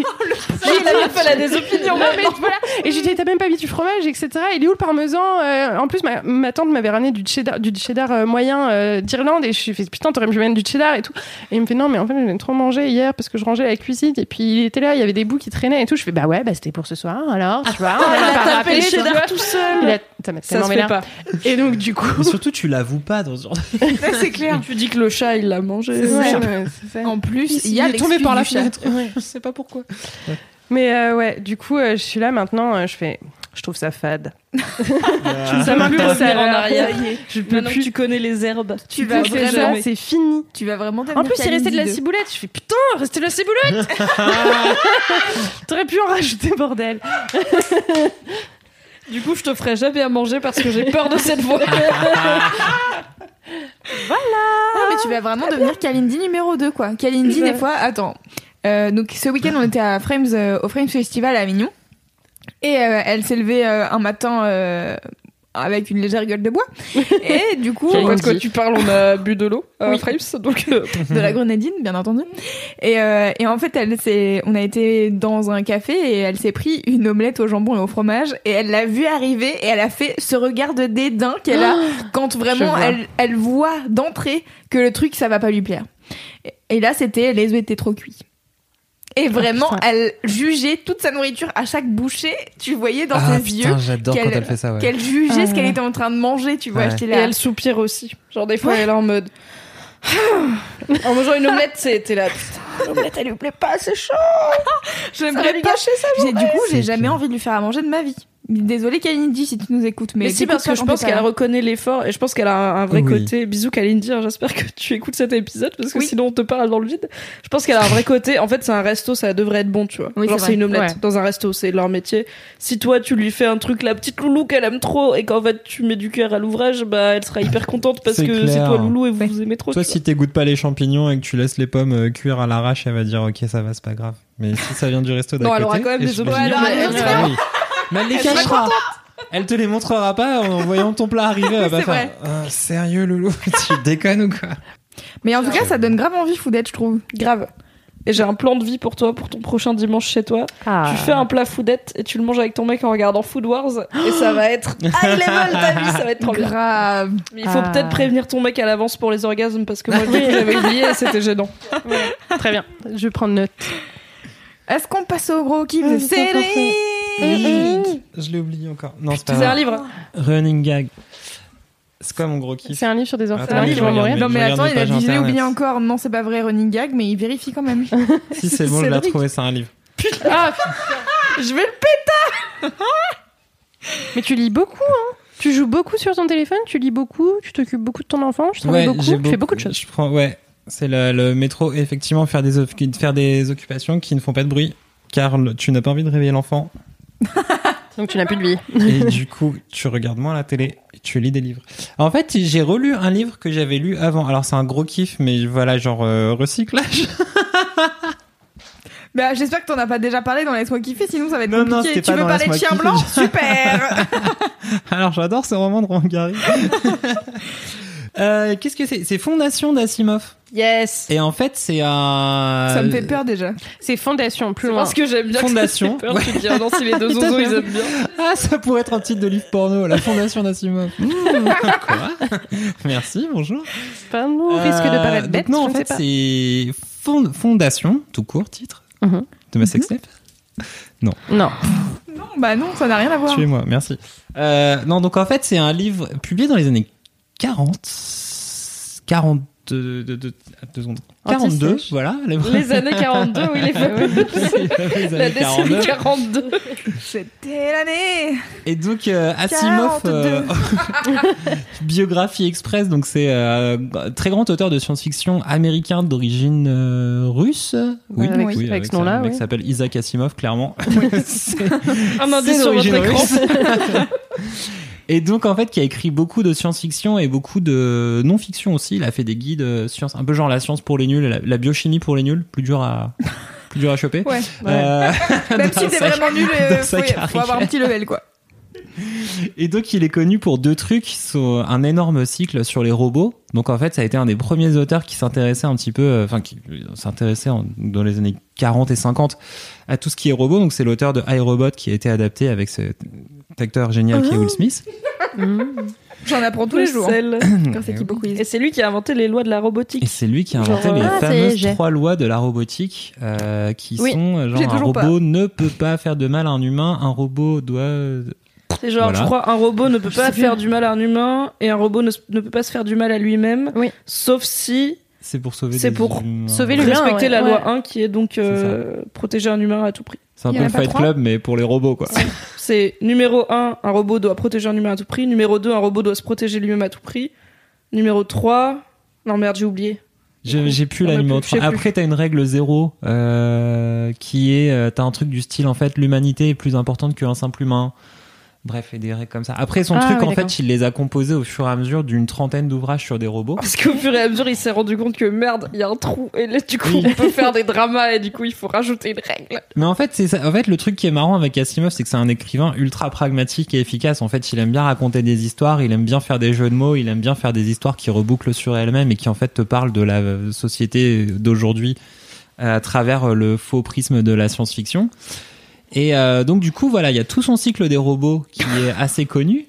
la meuf, elle a des opinions. non, mais voilà. Et j'ai dit, t'as même pas mis du fromage, etc. Il est où le parmesan Euh, En plus, ma, ma tante m'avait ramené du cheddar, du cheddar euh, moyen euh, d'Irlande et je suis fait, putain, t'aurais pu mettre du cheddar et tout. Et il me fait, non, mais en fait, j'en ai trop mangé hier parce que je rangeais la cuisine et puis il était là, il y avait des bouts qui traînaient et tout. Je fais, bah ouais, bah c'était pour ce soir alors, tu vois. On a a pas tapé rappelé, le tu cheddar vois. tout seul. Il a- ça m'a Ça tellement se fait vénère. pas. Et donc, du coup. Mais surtout, tu l'avoues pas dans ce genre de... c'est clair. Tu dis que le chat, il l'a mangé. Ouais, Ouais. ouais, c'est ça. En plus, il y a il est tombé par la fenêtre. Ouais. Je sais pas pourquoi. Mais euh, ouais, du coup, euh, je suis là maintenant, euh, je fais, je trouve ça fade. Ça m'a Plus revenir en arrière. Je peux Maintenant que plus. tu connais les herbes. Tu vas ça, vraiment, c'est fini. tu vas vraiment En plus, il restait de la ciboulette. Je fais putain, restait de la ciboulette. T'aurais pu en rajouter, bordel. Du coup, je te ferai jamais à manger parce que j'ai peur de cette voix. Ah, mais tu vas vraiment devenir Kalindi numéro 2, quoi. Kalindi, des fois, attends. Euh, donc, ce week-end, on était à Frames, euh, au Frames Festival à Avignon. Et euh, elle s'est levée euh, un matin euh, avec une légère gueule de bois. Et du coup. Parce que tu parles, on a bu de l'eau Oui. Frames, donc euh, de la grenadine, bien entendu. Et, euh, et en fait, elle s'est, on a été dans un café et elle s'est pris une omelette au jambon et au fromage et elle l'a vu arriver et elle a fait ce regard de dédain qu'elle a quand Je vraiment elle, elle voit d'entrée que le truc ça va pas lui plaire. Et, et là, c'était les œufs étaient trop cuits. Et vraiment, putain. elle jugeait toute sa nourriture à chaque bouchée. Tu voyais dans Ah ses yeux j'adore quand qu'elle- elle fait ça, ouais. qu'elle jugeait Ah ce qu'elle ouais. était en train de manger. Tu vois, Ouais. et là. elle soupire aussi. Genre des fois, Ouais. elle est en mode. en mangeant une omelette, c'était là. Putain, l'omelette, elle lui plaît pas, c'est chaud. J'aimerais lui pas. gâcher sa J'ai- Du coup, j'ai jamais envie de lui faire à manger de ma vie. Désolée Kalindi si tu nous écoutes, mais, Mais, si, parce que je pense qu'elle reconnaît l'effort et je pense qu'elle a un, un vrai Oui. côté. Bisous Kalindi, hein, j'espère que tu écoutes cet épisode parce que Oui. sinon on te parle dans le vide. Je pense qu'elle a un vrai côté. En fait, c'est un resto, ça devrait être bon, tu vois. Oui, Genre, c'est une omelette Ouais. dans un resto, c'est leur métier. Si toi, tu lui fais un truc, la petite loulou qu'elle aime trop et qu'en fait tu mets du cœur à l'ouvrage, bah elle sera hyper contente parce que c'est toi loulou et vous Ouais. vous aimez trop. Toi, tu si t'égoutes pas les champignons et que tu laisses les pommes euh, cuire à l'arrache, elle va dire ok, ça va, c'est pas grave. Mais si ça vient du resto d'à Non, côté, elle aura quand même des mais elle- les cachera. Elle te les montrera pas en voyant ton plat arriver. Elle va faire. Ah, sérieux, Loulou Tu déconnes ou quoi? Mais en tout cas, ça donne grave envie foudette, je trouve. Grave. Et j'ai un plan de vie pour toi, pour ton prochain dimanche chez toi. Ah. Tu fais un plat foodette et tu le manges avec ton mec en regardant Food Wars et ça va être high level ta vie, ça va être trop bien. Grave. Mais il faut Ah. peut-être prévenir ton mec à l'avance pour les orgasmes parce que moi j'avais oublié et c'était gênant. Très bien. Je vais prendre note. Est-ce qu'on passe au gros kiff de j'ai Je l'ai oublié encore. Non, c'est pas C'est un livre. Running gag. C'est quoi mon gros kiff C'est un livre sur des orphelins qui vont mourir. Non mais attends, il a dit je l'ai oublié encore. Non, c'est pas vrai, running gag, mais il vérifie quand même. Si c'est bon, je l'ai retrouvé, c'est un livre. Ah, Je vais le mais tu lis beaucoup, hein Tu joues beaucoup sur ton téléphone, tu lis beaucoup, tu t'occupes beaucoup de ton enfant, tu travailles beaucoup, j'ai tu fais beaucoup de choses. Je prends, ouais, c'est le, le métro, effectivement, faire des, off- faire des occupations qui ne font pas de bruit, car le- tu n'as pas envie de réveiller l'enfant. Donc tu n'as plus de vie. Et du coup, tu regardes moins la télé et tu lis des livres. En fait, j'ai relu un livre que j'avais lu avant. Alors, c'est un gros kiff, mais voilà, genre euh, recyclage. Bah, j'espère que t'en as pas déjà parlé dans Laisse-moi kiffer, sinon ça va être Non, compliqué. tu veux parler de chien blanc. Super Alors, j'adore ce roman de Roland Gary. Euh, Qu'est-ce que c'est? C'est Fondation d'Asimov. Yes. Et en fait, c'est un. Ça me fait peur déjà. C'est fondation, plus loin. parce que j'aime bien Fondation. Que ça fait peur, tu te dis, ah non, si les deux zozos ils aiment bien. Ah, ça pourrait être un titre de livre porno, la Fondation d'Asimov. Mmh, quoi? Merci, bonjour. Pas nous, risque de Euh, paraître donc bête. non, en fait, c'est fond- Fondation, tout court, titre, Mhm. de ma sextape. Non. Non, bah non, ça n'a rien à voir. Tuez-moi, merci. Euh, non, donc en fait, c'est un livre publié dans les années 40, 40, de, de, de- deux secondes. 42, Anti-sèche. voilà. Les, Les années 42, oui, les fameuses. les La années décennie 42. 42. C'était l'année Et donc euh, Asimov, euh, biographie express, donc c'est euh, très grand auteur de science-fiction américain d'origine euh, russe. Oui, avec- oui, avec ce nom-là, ouais. s'appelle Isaac Asimov, clairement. C'est- Un indice sur votre d'origine écran. Et donc en fait, qui a écrit beaucoup de science-fiction et beaucoup de non-fiction aussi. Il a fait des guides euh, science, un peu genre la science pour les nuls, la, la biochimie pour les nuls, plus dur à plus dur à choper. Ouais. Euh, Même si t'es vraiment nul, euh, faut, faut avoir un petit level quoi. Et donc il est connu pour deux trucs, sont un énorme cycle sur les robots. Donc en fait, ça a été un des premiers auteurs qui s'intéressait un petit peu, euh, enfin qui euh, s'intéressait en- dans les années 40 et 50 à tout ce qui est robot. Donc c'est l'auteur de iRobot qui a été adapté avec cet acteur génial qui est Will Smith. J'en apprends tous les jours. Quiz. Et c'est lui qui a inventé les lois de la Et robotique. c'est lui qui a inventé Genre, les ah, fameuses trois lois de la robotique euh, qui Oui, sont genre un robot ne peut pas faire de mal à un humain, un robot doit C'est genre, Voilà. je crois, un robot ne peut pas faire du mal à un humain et un robot ne, peut pas se faire du mal à lui-même. Oui. Sauf si c'est pour sauver C'est pour humains. sauver l'humain, respecter ouais. la Ouais. loi 1 qui est donc euh, protéger un humain à tout prix. C'est un peu le Fight Club mais pour les robots quoi. C'est numéro 1, un robot doit protéger un humain à tout prix. Numéro 2, un robot doit se protéger lui-même à tout prix. Numéro 3, non merde, j'ai oublié. J'ai plus la numéro plus, je sais 3. plus. Après, t'as une règle zéro euh, qui est, euh, t'as un truc du style en fait, l'humanité est plus importante qu'un simple humain. Bref, et des règles comme ça. Après, son Ah, truc, oui, en fait, il les a composés au fur et à mesure d'une trentaine d'ouvrages sur des robots. Parce qu'au fur et à mesure, il s'est rendu compte que merde, il y a un trou. Et là, du coup, Oui. on peut faire des dramas et du coup, il faut rajouter une règle. Mais en fait, c'est ça. En fait, le truc qui est marrant avec Asimov, c'est que c'est un écrivain ultra pragmatique et efficace. En fait, il aime bien raconter des histoires, il aime bien faire des jeux de mots, il aime bien faire des histoires qui rebouclent sur elles-mêmes et qui en fait te parlent de la société d'aujourd'hui euh, à travers le faux prisme de la science-fiction. Et euh, donc du coup, voilà, il y a tout son cycle des robots qui est assez connu.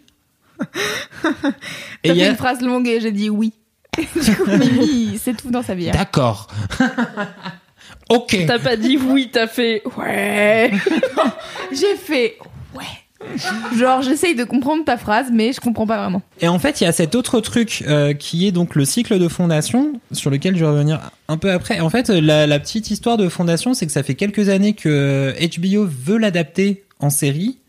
Et T'as il y a... une phrase longue et j'ai dit oui. du coup, Mimi, c'est tout dans sa bière. D'accord. ok. T'as pas dit oui, t'as fait ouais. J'ai fait ouais. Genre, j'essaye de comprendre ta phrase, mais je comprends pas vraiment. Et en fait, il y a cet autre truc euh, qui est donc le cycle de fondation, sur lequel je vais revenir un peu après. En fait, la, petite histoire de fondation, c'est que ça fait quelques années que HBO veut l'adapter en série.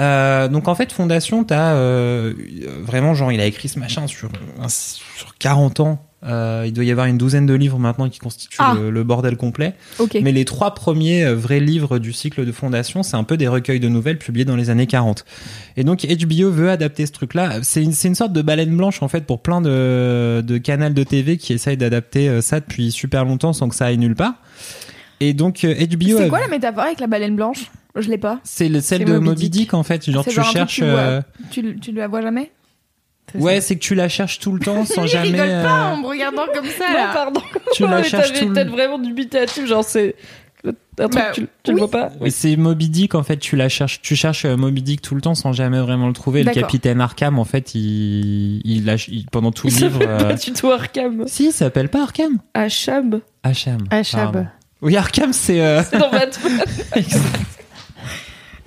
Euh, donc en fait, Fondation, t'as euh, vraiment genre, il a écrit ce machin sur, sur 40 ans. Euh, il doit y avoir une douzaine de livres maintenant qui constituent Ah. le, le bordel complet. Mais les trois premiers euh, vrais livres du cycle de fondation, c'est un peu des recueils de nouvelles publiés dans les années 40. Et donc HBO veut adapter ce truc-là. C'est une, sorte de baleine blanche en fait pour plein de, de canals de TV qui essayent d'adapter euh, ça depuis super longtemps sans que ça aille nulle part. Et donc euh, HBO, C'est a- quoi la métaphore avec la baleine blanche? Je l'ai pas. c'est le- celle de Moby Dick. Dick en fait. Genre tu genre cherches. tu vois. Tu, tu la vois jamais? Ouais, c'est que tu la cherches tout le temps sans Il jamais. rigole euh, pas en me regardant comme ça Non, là. pardon. tu la cherches t'avais tout le vraiment dubitative, genre c'est un truc, Bah, tu, tu le vois pas. C'est Moby Dick en fait, tu la cherches, tu cherches euh, Moby Dick tout le temps sans jamais vraiment le trouver. Le capitaine Arkham en fait, il, il, lâche- il- pendant tout le Il livre. s'appelle euh, pas du tout Arkham. Si, il s'appelle pas Arkham. Achab. pardon. Oui, Arkham c'est. euh, C'est dans Batman.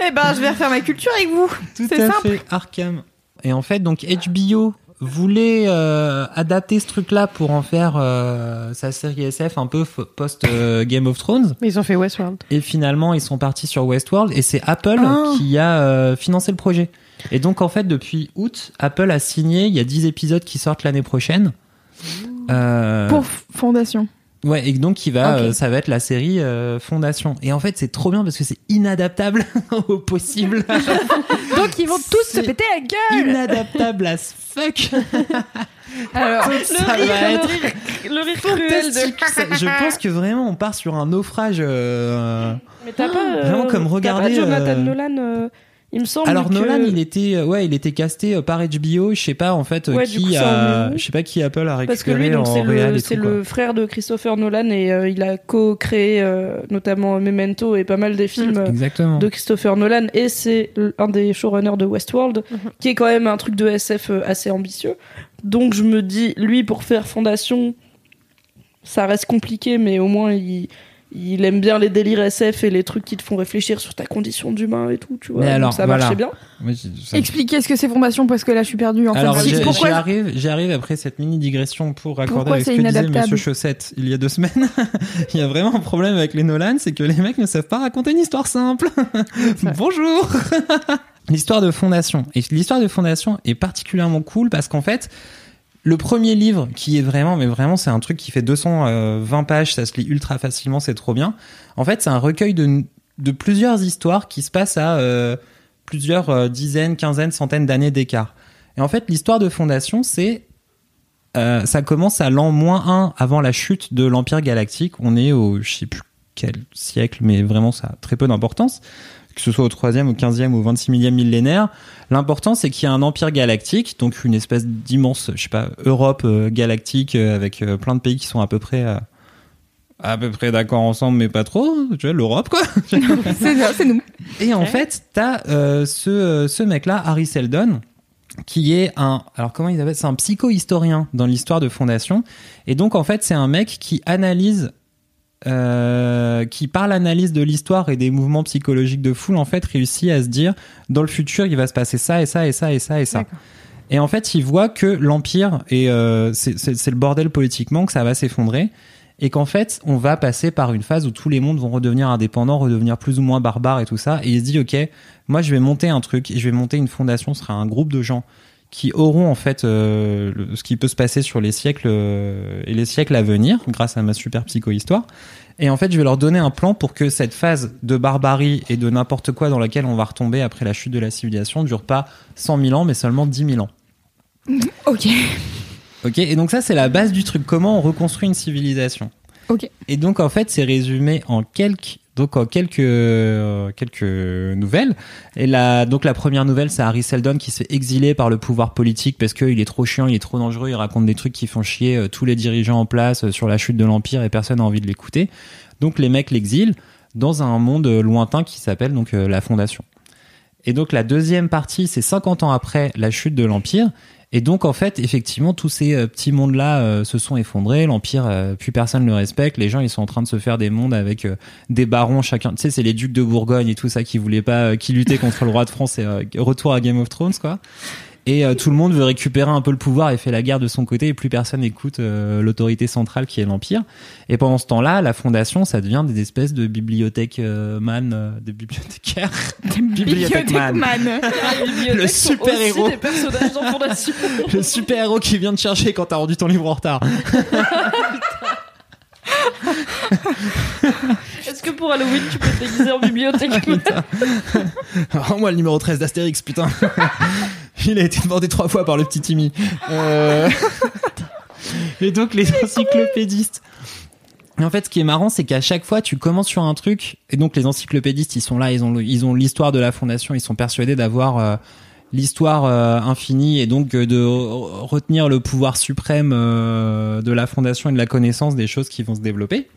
Eh ben, je vais refaire ma culture avec vous. Tout C'est à simple. fait, Arkham. Et en fait, donc HBO voulait euh, adapter ce truc-là pour en faire euh, sa série SF un peu post euh, Game of Thrones. Mais ils ont fait Westworld. Et finalement, ils sont partis sur Westworld et c'est Apple Ah. qui a financé le projet. Et donc, en fait, depuis août, Apple a signé, il y a 10 épisodes qui sortent l'année prochaine. Pour Fondation. Ouais, et donc il va, euh, ça va être la série euh, Fondation. Et en fait, c'est trop bien parce que c'est inadaptable au possible. Donc, ils vont tous se péter la gueule. inadaptable as fuck. Alors, ça rire, va le être rire, le rire cruel de. fantastique. Ça- Je pense que vraiment, on part sur un naufrage. euh, Mais t'as pas. Vraiment comme t'as pas regarder, Jonathan Nolan. Il me semble Alors que... Nolan, il était, euh, ouais, il était casté euh, par HBO. Je sais pas en fait euh, Ouais, du coup, qui a, je sais pas qui Apple a Parce que récupéré lui, donc, c'est le, c'est frère de Christopher Nolan et euh, il a co-créé euh, notamment Memento et pas mal des films euh, Exactement. de Christopher Nolan et c'est un des showrunners de Westworld Mhm. qui est quand même un truc de SF assez ambitieux. Donc je me dis, lui pour faire Fondation, ça reste compliqué mais au moins il, il aime bien les délires SF et les trucs qui te font réfléchir sur ta condition d'humain et tout, tu vois. Mais Donc alors, ça voilà. marchait bien. Oui, ça- Expliquez ce que c'est Fondation parce que là je suis fait. Alors, j'y pourquoi j'y arrive, j'y arrive après cette mini digression pour accorder Pourquoi avec ce que disait Monsieur Chaussette il y a deux semaines. il y a vraiment un problème avec les Nolan, c'est que les mecs ne savent pas raconter une histoire simple. Bonjour. l'histoire de Fondation. Et l'histoire de Fondation est particulièrement cool parce qu'en fait, le premier livre qui est vraiment, mais vraiment, c'est un truc qui fait 220 pages, ça se lit ultra facilement, c'est trop bien. En fait, c'est un recueil de, plusieurs histoires qui se passent à euh, plusieurs euh, dizaines, quinzaines, centaines d'années d'écart. Et en fait, l'histoire de Fondation, c'est euh, ça commence à l'an moins 1 avant la chute de l'Empire galactique. On est au, je sais plus quel siècle, mais vraiment ça a très peu d'importance. Que ce soit au 3e, au 15e ou au 26 millième millénaire. L'important, c'est qu'il y a un empire galactique, donc une espèce d'immense, je sais pas, Europe euh, galactique euh, avec euh, plein de pays qui sont à peu près, à peu près d'accord ensemble, mais pas trop. Tu vois, l'Europe, quoi. c'est nous. Et en fait, t'as euh, ce, ce mec-là, Harry Seldon, qui est un, alors comment il s'appelle C'est un psycho-historien dans l'histoire de Fondation. Et donc, en fait, c'est un mec qui analyse, euh, qui par l'analyse de l'histoire et des mouvements psychologiques de foule, en fait, réussit à se dire, dans le futur, il va se passer ça et ça et ça et ça et ça. Et en fait, il voit que l'empire et euh, c'est le bordel politiquement, que ça va s'effondrer, et qu'en fait, on va passer par une phase où tous les mondes vont redevenir indépendants, redevenir plus ou moins barbares et tout ça. Et il se dit, ok, moi, je vais monter un truc, et je vais monter une fondation. Ce sera un groupe de gens qui auront en fait euh, le- ce qui peut se passer sur les siècles euh, et les siècles à venir, grâce à ma super psycho-histoire. Et en fait, je vais leur donner un plan pour que cette phase de barbarie et de n'importe quoi dans laquelle on va retomber après la chute de la civilisation dure pas 100 000 ans, mais seulement 10 000 ans. Ok. Ok, et donc ça c'est la base du truc. Comment on reconstruit une civilisation? Ok. Et donc en fait c'est résumé en quelques donc quelques quelques nouvelles. Et la donc la première nouvelle c'est Harry Seldon qui se fait exiler par le pouvoir politique parce qu'il est trop chiant, il est trop dangereux, il raconte des trucs qui font chier euh, tous les dirigeants en place euh, sur la chute de l'empire et personne n'a envie de l'écouter. Donc les mecs l'exilent dans un monde euh, lointain qui s'appelle donc la Fondation. Et donc la deuxième partie, c'est 50 ans après la chute de l'Empire. Et donc en fait, effectivement, tous ces euh, petits mondes-là euh, se sont effondrés. L'Empire, euh, plus personne ne le respecte. Les gens, ils sont en train de se faire des mondes avec euh, des barons chacun. Tu sais, c'est les ducs de Bourgogne et tout ça qui voulaient pas, euh, qui luttaient contre le roi de France et euh, retour à Game of Thrones, quoi. Et euh, tout le monde veut récupérer un peu le pouvoir et fait la guerre de son côté et plus personne n'écoute euh, l'autorité centrale qui est l'Empire. Et pendant ce temps-là, la fondation, ça devient des espèces de bibliothèques euh, man, euh, de bibliothécaires. Bibliothèque man. Le super héros. des personnages dans Fondation. Le super héros qui vient te chercher quand t'as rendu ton livre en retard. Est-ce que pour Halloween, tu peux te déguiser en bibliothèque Oh, moi, le numéro 13 d'Astérix, putain. Il a été demandé trois fois par le petit Timmy. Euh, Et donc, les encyclopédistes. En fait, ce qui est marrant, c'est qu'à chaque fois, tu commences sur un truc, et donc les encyclopédistes, ils sont là, ils ont, ils ont l'histoire de la fondation, ils sont persuadés d'avoir euh, l'histoire euh, infinie, et donc euh, de re- retenir le pouvoir suprême de la fondation et de la connaissance des choses qui vont se développer.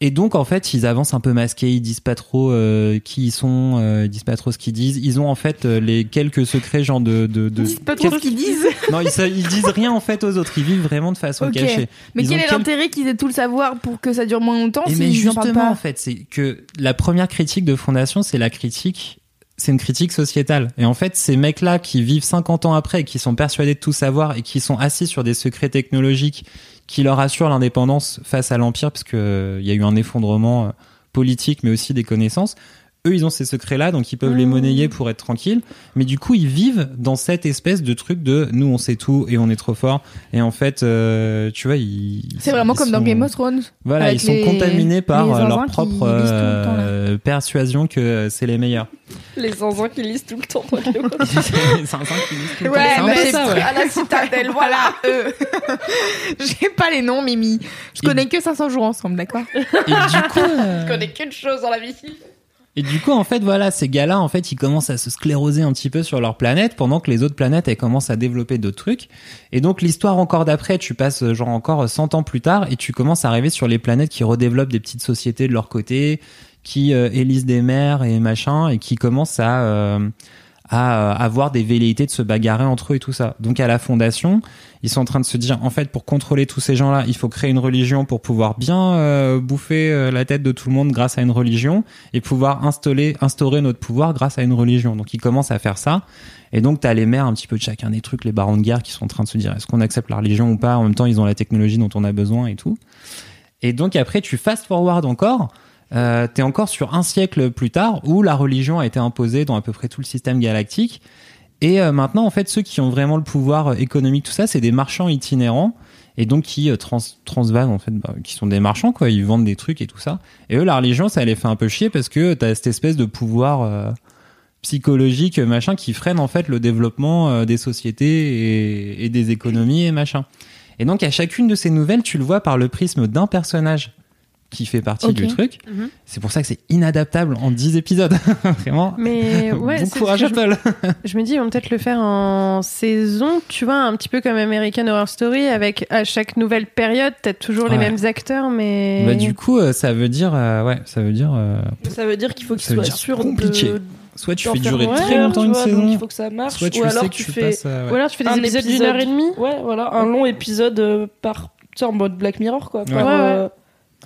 Et donc en fait, ils avancent un peu masqués, ils disent pas trop euh, qui ils sont, euh, ils disent pas trop ce qu'ils disent. Ils ont en fait euh, les quelques secrets genre de de, de... Ils disent pas trop ce qu'ils disent. non, ils, disent rien en fait aux autres. Ils vivent vraiment de façon Ok. cachée. Mais Ils quel est quel- l'intérêt qu'ils aient tout le savoir pour que ça dure moins longtemps Et si mais ils en justement pas en fait, c'est que la première critique de Fondation, c'est la critique c'est une critique sociétale. Et en fait, ces mecs-là qui vivent 50 ans après et qui sont persuadés de tout savoir et qui sont assis sur des secrets technologiques qui leur assurent l'indépendance face à l'Empire, parce que euh, il y a eu un effondrement euh, politique, mais aussi des connaissances. Eux, ils ont ces secrets-là, donc ils peuvent les monnayer pour être tranquilles. Mais du coup, ils vivent dans cette espèce de truc de nous, on sait tout et on est trop fort. Et en fait, euh, tu vois, ils. C'est vraiment ils comme dans Game of Thrones. Voilà, ils sont les- contaminés par les euh, leur propre temps, là. euh, persuasion que c'est les meilleurs. Les zinzins qui lisent tout le temps. les zinzins qui lisent tout le temps. Ouais, C'est un bah, peu c'est ça, ouais. à la citadelle, voilà, eux. J'ai pas les noms, Mimi. Je Et- connais que 500 jours ensemble, d'accord? Et du coup, euh, Je connais qu'une chose dans la vie. Et du coup, en fait, voilà, ces gars-là, en fait, ils commencent à se scléroser un petit peu sur leur planète pendant que les autres planètes, elles commencent à développer d'autres trucs. Et donc, l'histoire encore d'après, tu passes euh, genre encore 100 ans plus tard et tu commences à arriver sur les planètes qui redéveloppent des petites sociétés de leur côté, qui euh, élisent des maires et machin, et qui commencent à, euh, à euh, avoir des velléités de se bagarrer entre eux et tout ça. Donc à la fondation, ils sont en train de se dire en fait pour contrôler tous ces gens-là, il faut créer une religion pour pouvoir bien euh, bouffer euh, la tête de tout le monde grâce à une religion et pouvoir installer instaurer notre pouvoir grâce à une religion. Donc ils commencent à faire ça. Et donc t'as les maires un petit peu de chacun des trucs, les barons de guerre qui sont en train de se dire est-ce qu'on accepte la religion ou pas? En même temps, ils ont la technologie dont on a besoin et tout. Et donc après tu fast forward encore euh, t'es encore sur un siècle plus tard où la religion a été imposée dans à peu près tout le système galactique. Et euh, maintenant, en fait, ceux qui ont vraiment le pouvoir euh, économique, tout ça, c'est des marchands itinérants et donc qui euh, trans transvasent en fait, bah, qui sont des marchands quoi. Ils vendent des trucs et tout ça. Et eux, la religion, ça les fait un peu chier parce que t'as cette espèce de pouvoir euh, psychologique machin qui freine en fait le développement euh, des sociétés et, et des économies et machin. Et donc à chacune de ces nouvelles, tu le vois par le prisme d'un personnage qui fait partie du truc. Mhm. C'est pour ça que c'est inadaptable en 10 épisodes. Vraiment. Mais ouais, bon courage je- Apple. Je me dis, ils vont peut-être le faire en saison, tu vois, un petit peu comme American Horror Story, avec à chaque nouvelle période, peut-être toujours les mêmes acteurs, mais. Bah du coup, euh, ça veut dire euh, ouais, ça veut dire euh, Ça veut dire qu'il faut qu'il soit sûr compliqué. de soit tu fais durer très longtemps tu une vois, saison, donc il faut que ça marche. soit tu ou sais alors que tu tu fais passes ouais. Ou alors tu fais des un épisodes d'une heure et demie. Ouais, voilà, un long épisode euh, par, tu sais, en mode Black Mirror, quoi. Ouais. Ouais, euh,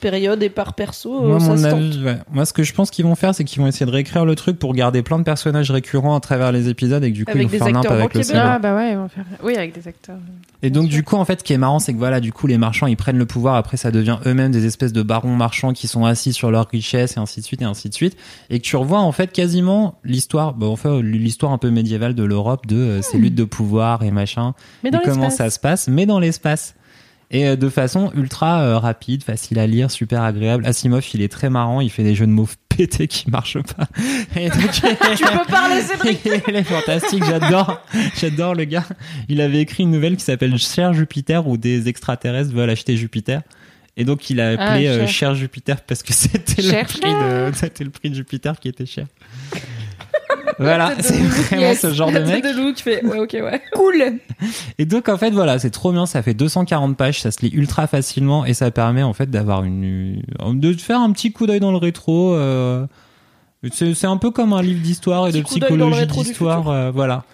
période et par perso, euh, Moi, ça mon se tente. avis, ouais. Moi, ce que je pense qu'ils vont faire, c'est qu'ils vont essayer de réécrire le truc pour garder plein de personnages récurrents à travers les épisodes et que du coup, Avec ils vont des faire acteurs avec le. Ah bah ouais, ils vont faire. Oui, avec des acteurs. Et donc, du coup, en fait, ce qui est marrant, c'est que voilà, du coup, les marchands, ils prennent le pouvoir. Après, ça devient eux-mêmes des espèces de barons marchands qui sont assis sur leur richesse et ainsi de suite et ainsi de suite. Et que tu revois, en fait, quasiment l'histoire, bah, enfin, l'histoire un peu médiévale de l'Europe de euh, ces luttes de pouvoir et machin. Mais dans et comment ça se passe, mais dans l'espace. Et euh, de façon ultra euh, rapide, facile à lire, super agréable. Asimov, il est très marrant, il fait des jeux de mots pétés qui marchent pas. Et donc, Tu peux parler, Cédric il est fantastique, j'adore, j'adore le gars. Il avait écrit une nouvelle qui s'appelle Cher Jupiter où des extraterrestres veulent acheter Jupiter. Et donc il a appelé Ah, euh, cher. Cher Jupiter parce que c'était le prix de, c'était le prix de Jupiter qui était cher. Voilà, c'est vraiment Yes. ce genre de mec. de Lou qui fait, ouais, ok, ouais. Cool. Et donc en fait voilà, c'est trop bien, ça fait 240 pages, ça se lit ultra facilement et ça permet en fait d'avoir une de faire un petit coup d'œil dans le rétro. euh, c'est c'est un peu comme un livre d'histoire et de psychologie d'histoire, euh, voilà.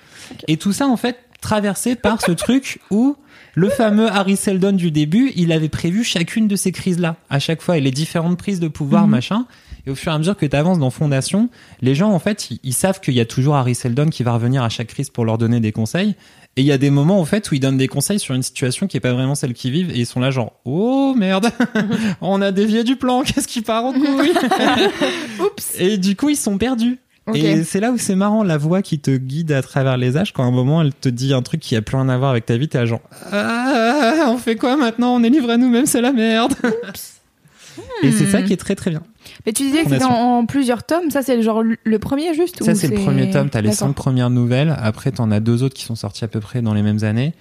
Et tout ça en fait traversé par ce truc où le fameux Harry Seldon du début, il avait prévu chacune de ces crises-là à chaque fois et les différentes prises de pouvoir, Mhm. machin. Et au fur et à mesure que tu avances dans Fondation, les gens, en fait, ils, ils savent qu'il y a toujours Harry Seldon qui va revenir à chaque crise pour leur donner des conseils. Et il y a des moments, en fait, où ils donnent des conseils sur une situation qui est pas vraiment celle qu'ils vivent et ils sont là genre, oh merde, on a dévié du plan, qu'est-ce qui part en couille? Oups. Et du coup, ils sont perdus. Et c'est là où c'est marrant, la voix qui te guide à travers les âges, quand à un moment elle te dit un truc qui a plus rien à voir avec ta vie, t'es genre, ah, on fait quoi maintenant? On est livré à nous-mêmes, c'est la merde. Et c'est ça qui est très très bien. Mais tu disais que c'était en, en plusieurs tomes. Ça, c'est le genre le- premier juste Ça, c'est le premier tome. T'as les cinq premières nouvelles. Après, t'en as deux autres qui sont sortis à peu près dans les mêmes années.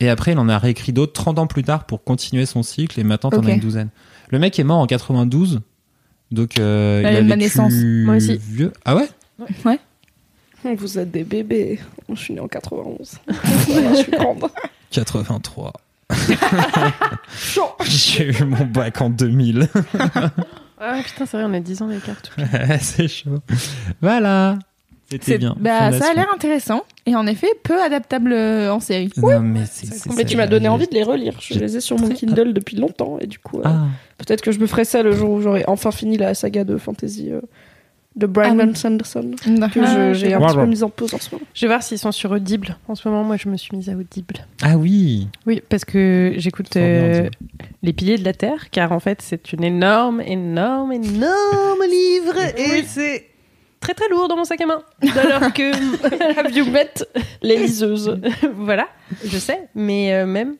Et après, il en a réécrit d'autres 30 ans plus tard pour continuer son cycle. Et maintenant, t'en as une douzaine. Le mec est mort en 92. Donc, euh, La- il a ma vécu naissance. Moi aussi. vieux. Ah ouais? Vous êtes des bébés. Je suis née en 91. Voilà, je suis grande. 83. J'ai eu mon bac en 2000. Ah putain, c'est vrai, on a 10 ans d'écart. c'est chaud. Voilà. C'était C'est- bien. bah, ça a l'air intéressant et en effet peu adaptable euh, en série. Non, mais Mais tu m'as donné envie de les relire. Je les ai sur mon Kindle depuis longtemps et du coup, euh, Ah. peut-être que je me ferai ça le jour où j'aurai enfin fini la saga de fantasy euh, de Brian Ah oui. Sanderson que Ah, je- j'ai un petit peu mise en pause en ce moment. Je vais voir s'ils sont sur Audible. En ce moment, moi, je me suis mise à Audible. Ah oui. Oui, parce que j'écoute euh. Les Piliers de la Terre, car en fait, c'est une énorme, énorme, énorme livre. Et c'est très très lourd dans mon sac à main. Alors que. Have you met les liseuses voilà, je sais, mais euh, même.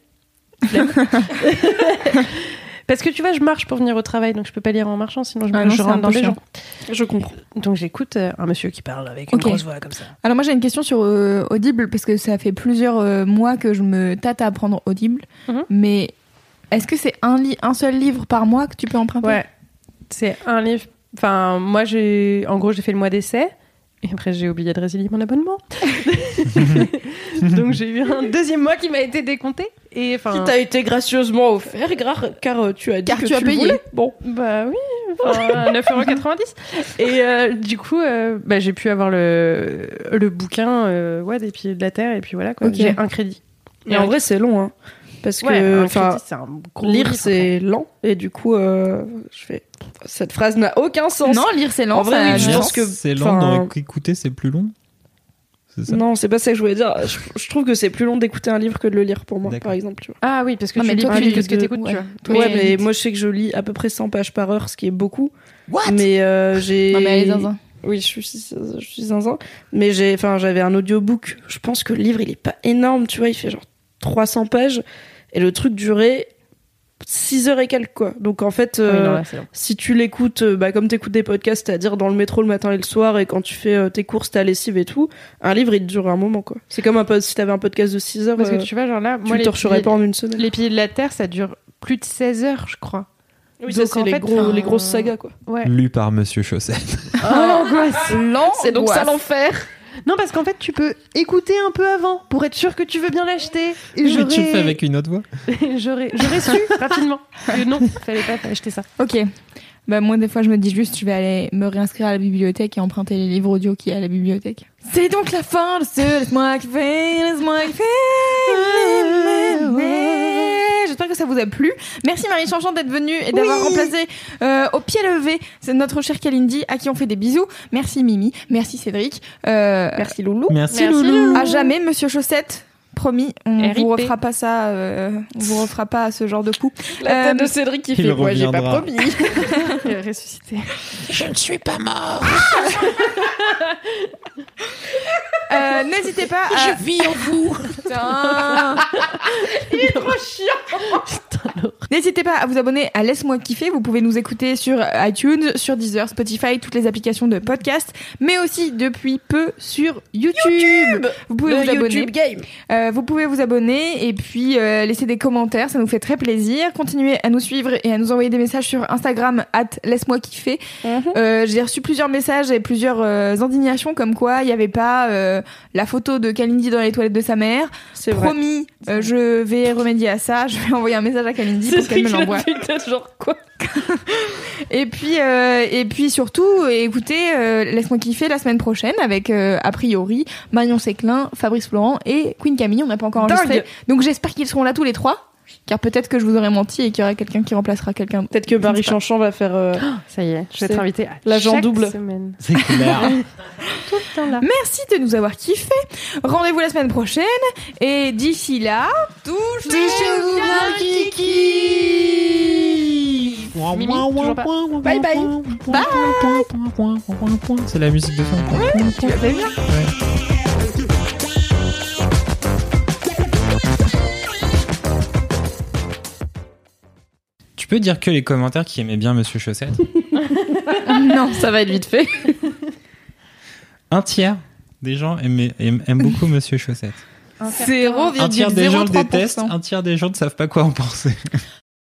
Parce que tu vois, je marche pour venir au travail, donc je peux pas lire en marchant, sinon je, Ah me- non, je rentre dans les gens. Je comprends. Donc j'écoute euh, un monsieur qui parle avec une grosse voix comme ça. Alors moi j'ai une question sur euh, Audible parce que ça fait plusieurs euh, mois que je me tâte à apprendre Audible, Mhm. mais est-ce que c'est un, un seul livre par mois que tu peux emprunter? Ouais, c'est un livre. Enfin, moi, j'ai. En gros, j'ai fait le mois d'essai. Et après, j'ai oublié de résilier mon abonnement. Donc, j'ai eu un deuxième mois qui m'a été décompté. Et Qui t'a été gracieusement offert car euh, tu as dit Car que tu as payé. voulais. Bon, Bah oui, enfin, 9,90€. Et euh, du coup, euh, bah, j'ai pu avoir le, le bouquin euh, ouais, des pieds de la terre, et puis voilà, quoi. J'ai un crédit. Et en vrai, c'est long, hein. Parce Ouais, que, enfin, lire, c'est lent. Et du coup, euh, je fais. Cette phrase n'a aucun sens. Non, lire c'est lent. En vrai, oui, je Lire, pense que- c'est lent, donc écouter c'est plus long. C'est ça. Non, c'est pas ça que je voulais dire. Je, je trouve que c'est plus long d'écouter un livre que de le lire pour moi, par exemple. Tu vois. Ah oui, parce que Non, tu mais lis toi, plus vite que ce que t'écoutes, ouais. tu vois. ouais, Mais moi je sais que je lis à peu près 100 pages par heure, ce qui est beaucoup. mais euh, j'ai. Non, mais allez, zinzin. Oui, je suis, je suis zinzin. Mais j'ai, enfin, j'avais un audiobook. Je pense que le livre, il est pas énorme, tu vois. Il fait genre 300 pages. Et le truc durait 6 heures et quelques, quoi. Donc en fait, Oui, euh, non, si tu l'écoutes, euh, bah, comme t'écoutes des podcasts, c'est-à-dire dans le métro le matin et le soir, et quand tu fais euh, tes courses, ta lessive et tout, un livre, il te dure un moment, quoi. C'est comme un pod- si t'avais un podcast de 6 heures, Parce que euh, tu vois, genre là, tu moi, le torcherais pas en une semaine. Les pieds de la terre, ça dure plus de 16 heures, je crois. Oui, Donc, ça, c'est en les, fait, gros, enfin, les grosses sagas, quoi. Ouais. Lu par Monsieur Chaussette. Oh, l'angoisse. C'est donc ça l'enfer. Non, parce qu'en fait, tu peux écouter un peu avant pour être sûr que tu veux bien l'acheter. Et Mais tu le j'aurais- fais avec une autre voix. j'aurais j'aurais su rapidement que non, fallait pas acheter ça. Ok. Bah moi des fois je me dis juste je vais aller me réinscrire à la bibliothèque et emprunter les livres audio qui est à la bibliothèque. C'est donc la fin de ce laisse-moi kiffer, laisse-moi kiffer. J'espère que ça vous a plu. Merci Marie Chanchant d'être venue et d'avoir remplacé euh, au pied levé c'est notre chère Kalindi à qui on fait des bisous. Merci Mimi, merci Cédric, euh, Merci Loulou. Merci, Merci, Loulou. Loulou. à jamais Monsieur Chaussette. Promis, on RIP. vous refera pas ça, euh, on vous refera pas ce genre de coup. La tête Euh, de Cédric qui fait Moi, j'ai pas promis. Il est ressuscité. Euh, N'hésitez pas à... Je vis en vous Il est trop chiant N'hésitez pas à vous abonner à Laisse-moi kiffer. Vous pouvez nous écouter sur iTunes, sur Deezer, Spotify, toutes les applications de podcast, mais aussi depuis peu sur YouTube. vous pouvez Le vous abonner. YouTube Game. Euh, vous pouvez vous abonner et puis euh, laisser des commentaires, ça nous fait très plaisir. Continuez à nous suivre et à nous envoyer des messages sur Instagram at laisse-moi kiffer. Euh, J'ai reçu plusieurs messages et plusieurs indignations comme quoi il n'y avait pas la photo de Kalindi dans les toilettes de sa mère. C'est vrai. Promis, je vais remédier à ça. Je vais envoyer un message à Kalindi pour qu'elle me l'envoie. genre quoi Et puis, et puis surtout, écoutez, laisse-moi kiffer la semaine prochaine avec a priori Marion Séclin, Fabrice Florent et Queen Camille. On n'a pas encore enregistré, Dingue. donc j'espère qu'ils seront là tous les trois. Car peut-être que je vous aurais menti et qu'il y aurait quelqu'un qui remplacera quelqu'un. Peut-être que Marie Chanchant va faire. euh, Ça y est, je vais être invitée à l'agent double. semaine. C'est clair. Tout le temps là. Merci de nous avoir kiffé. Rendez-vous la semaine prochaine et d'ici là, touchez-vous bien kiki. Mimi. Bye bye. C'est la musique de fin. Tu l'as fait bien. Tu peux dire que les commentaires qui aimaient bien Monsieur Chaussette Non. Ça va être vite fait. Un tiers des gens aimaient- aiment, aiment beaucoup Monsieur Chaussette. Zéro Un tiers des gens le 0,03%. détestent, un tiers des gens ne savent pas quoi en penser.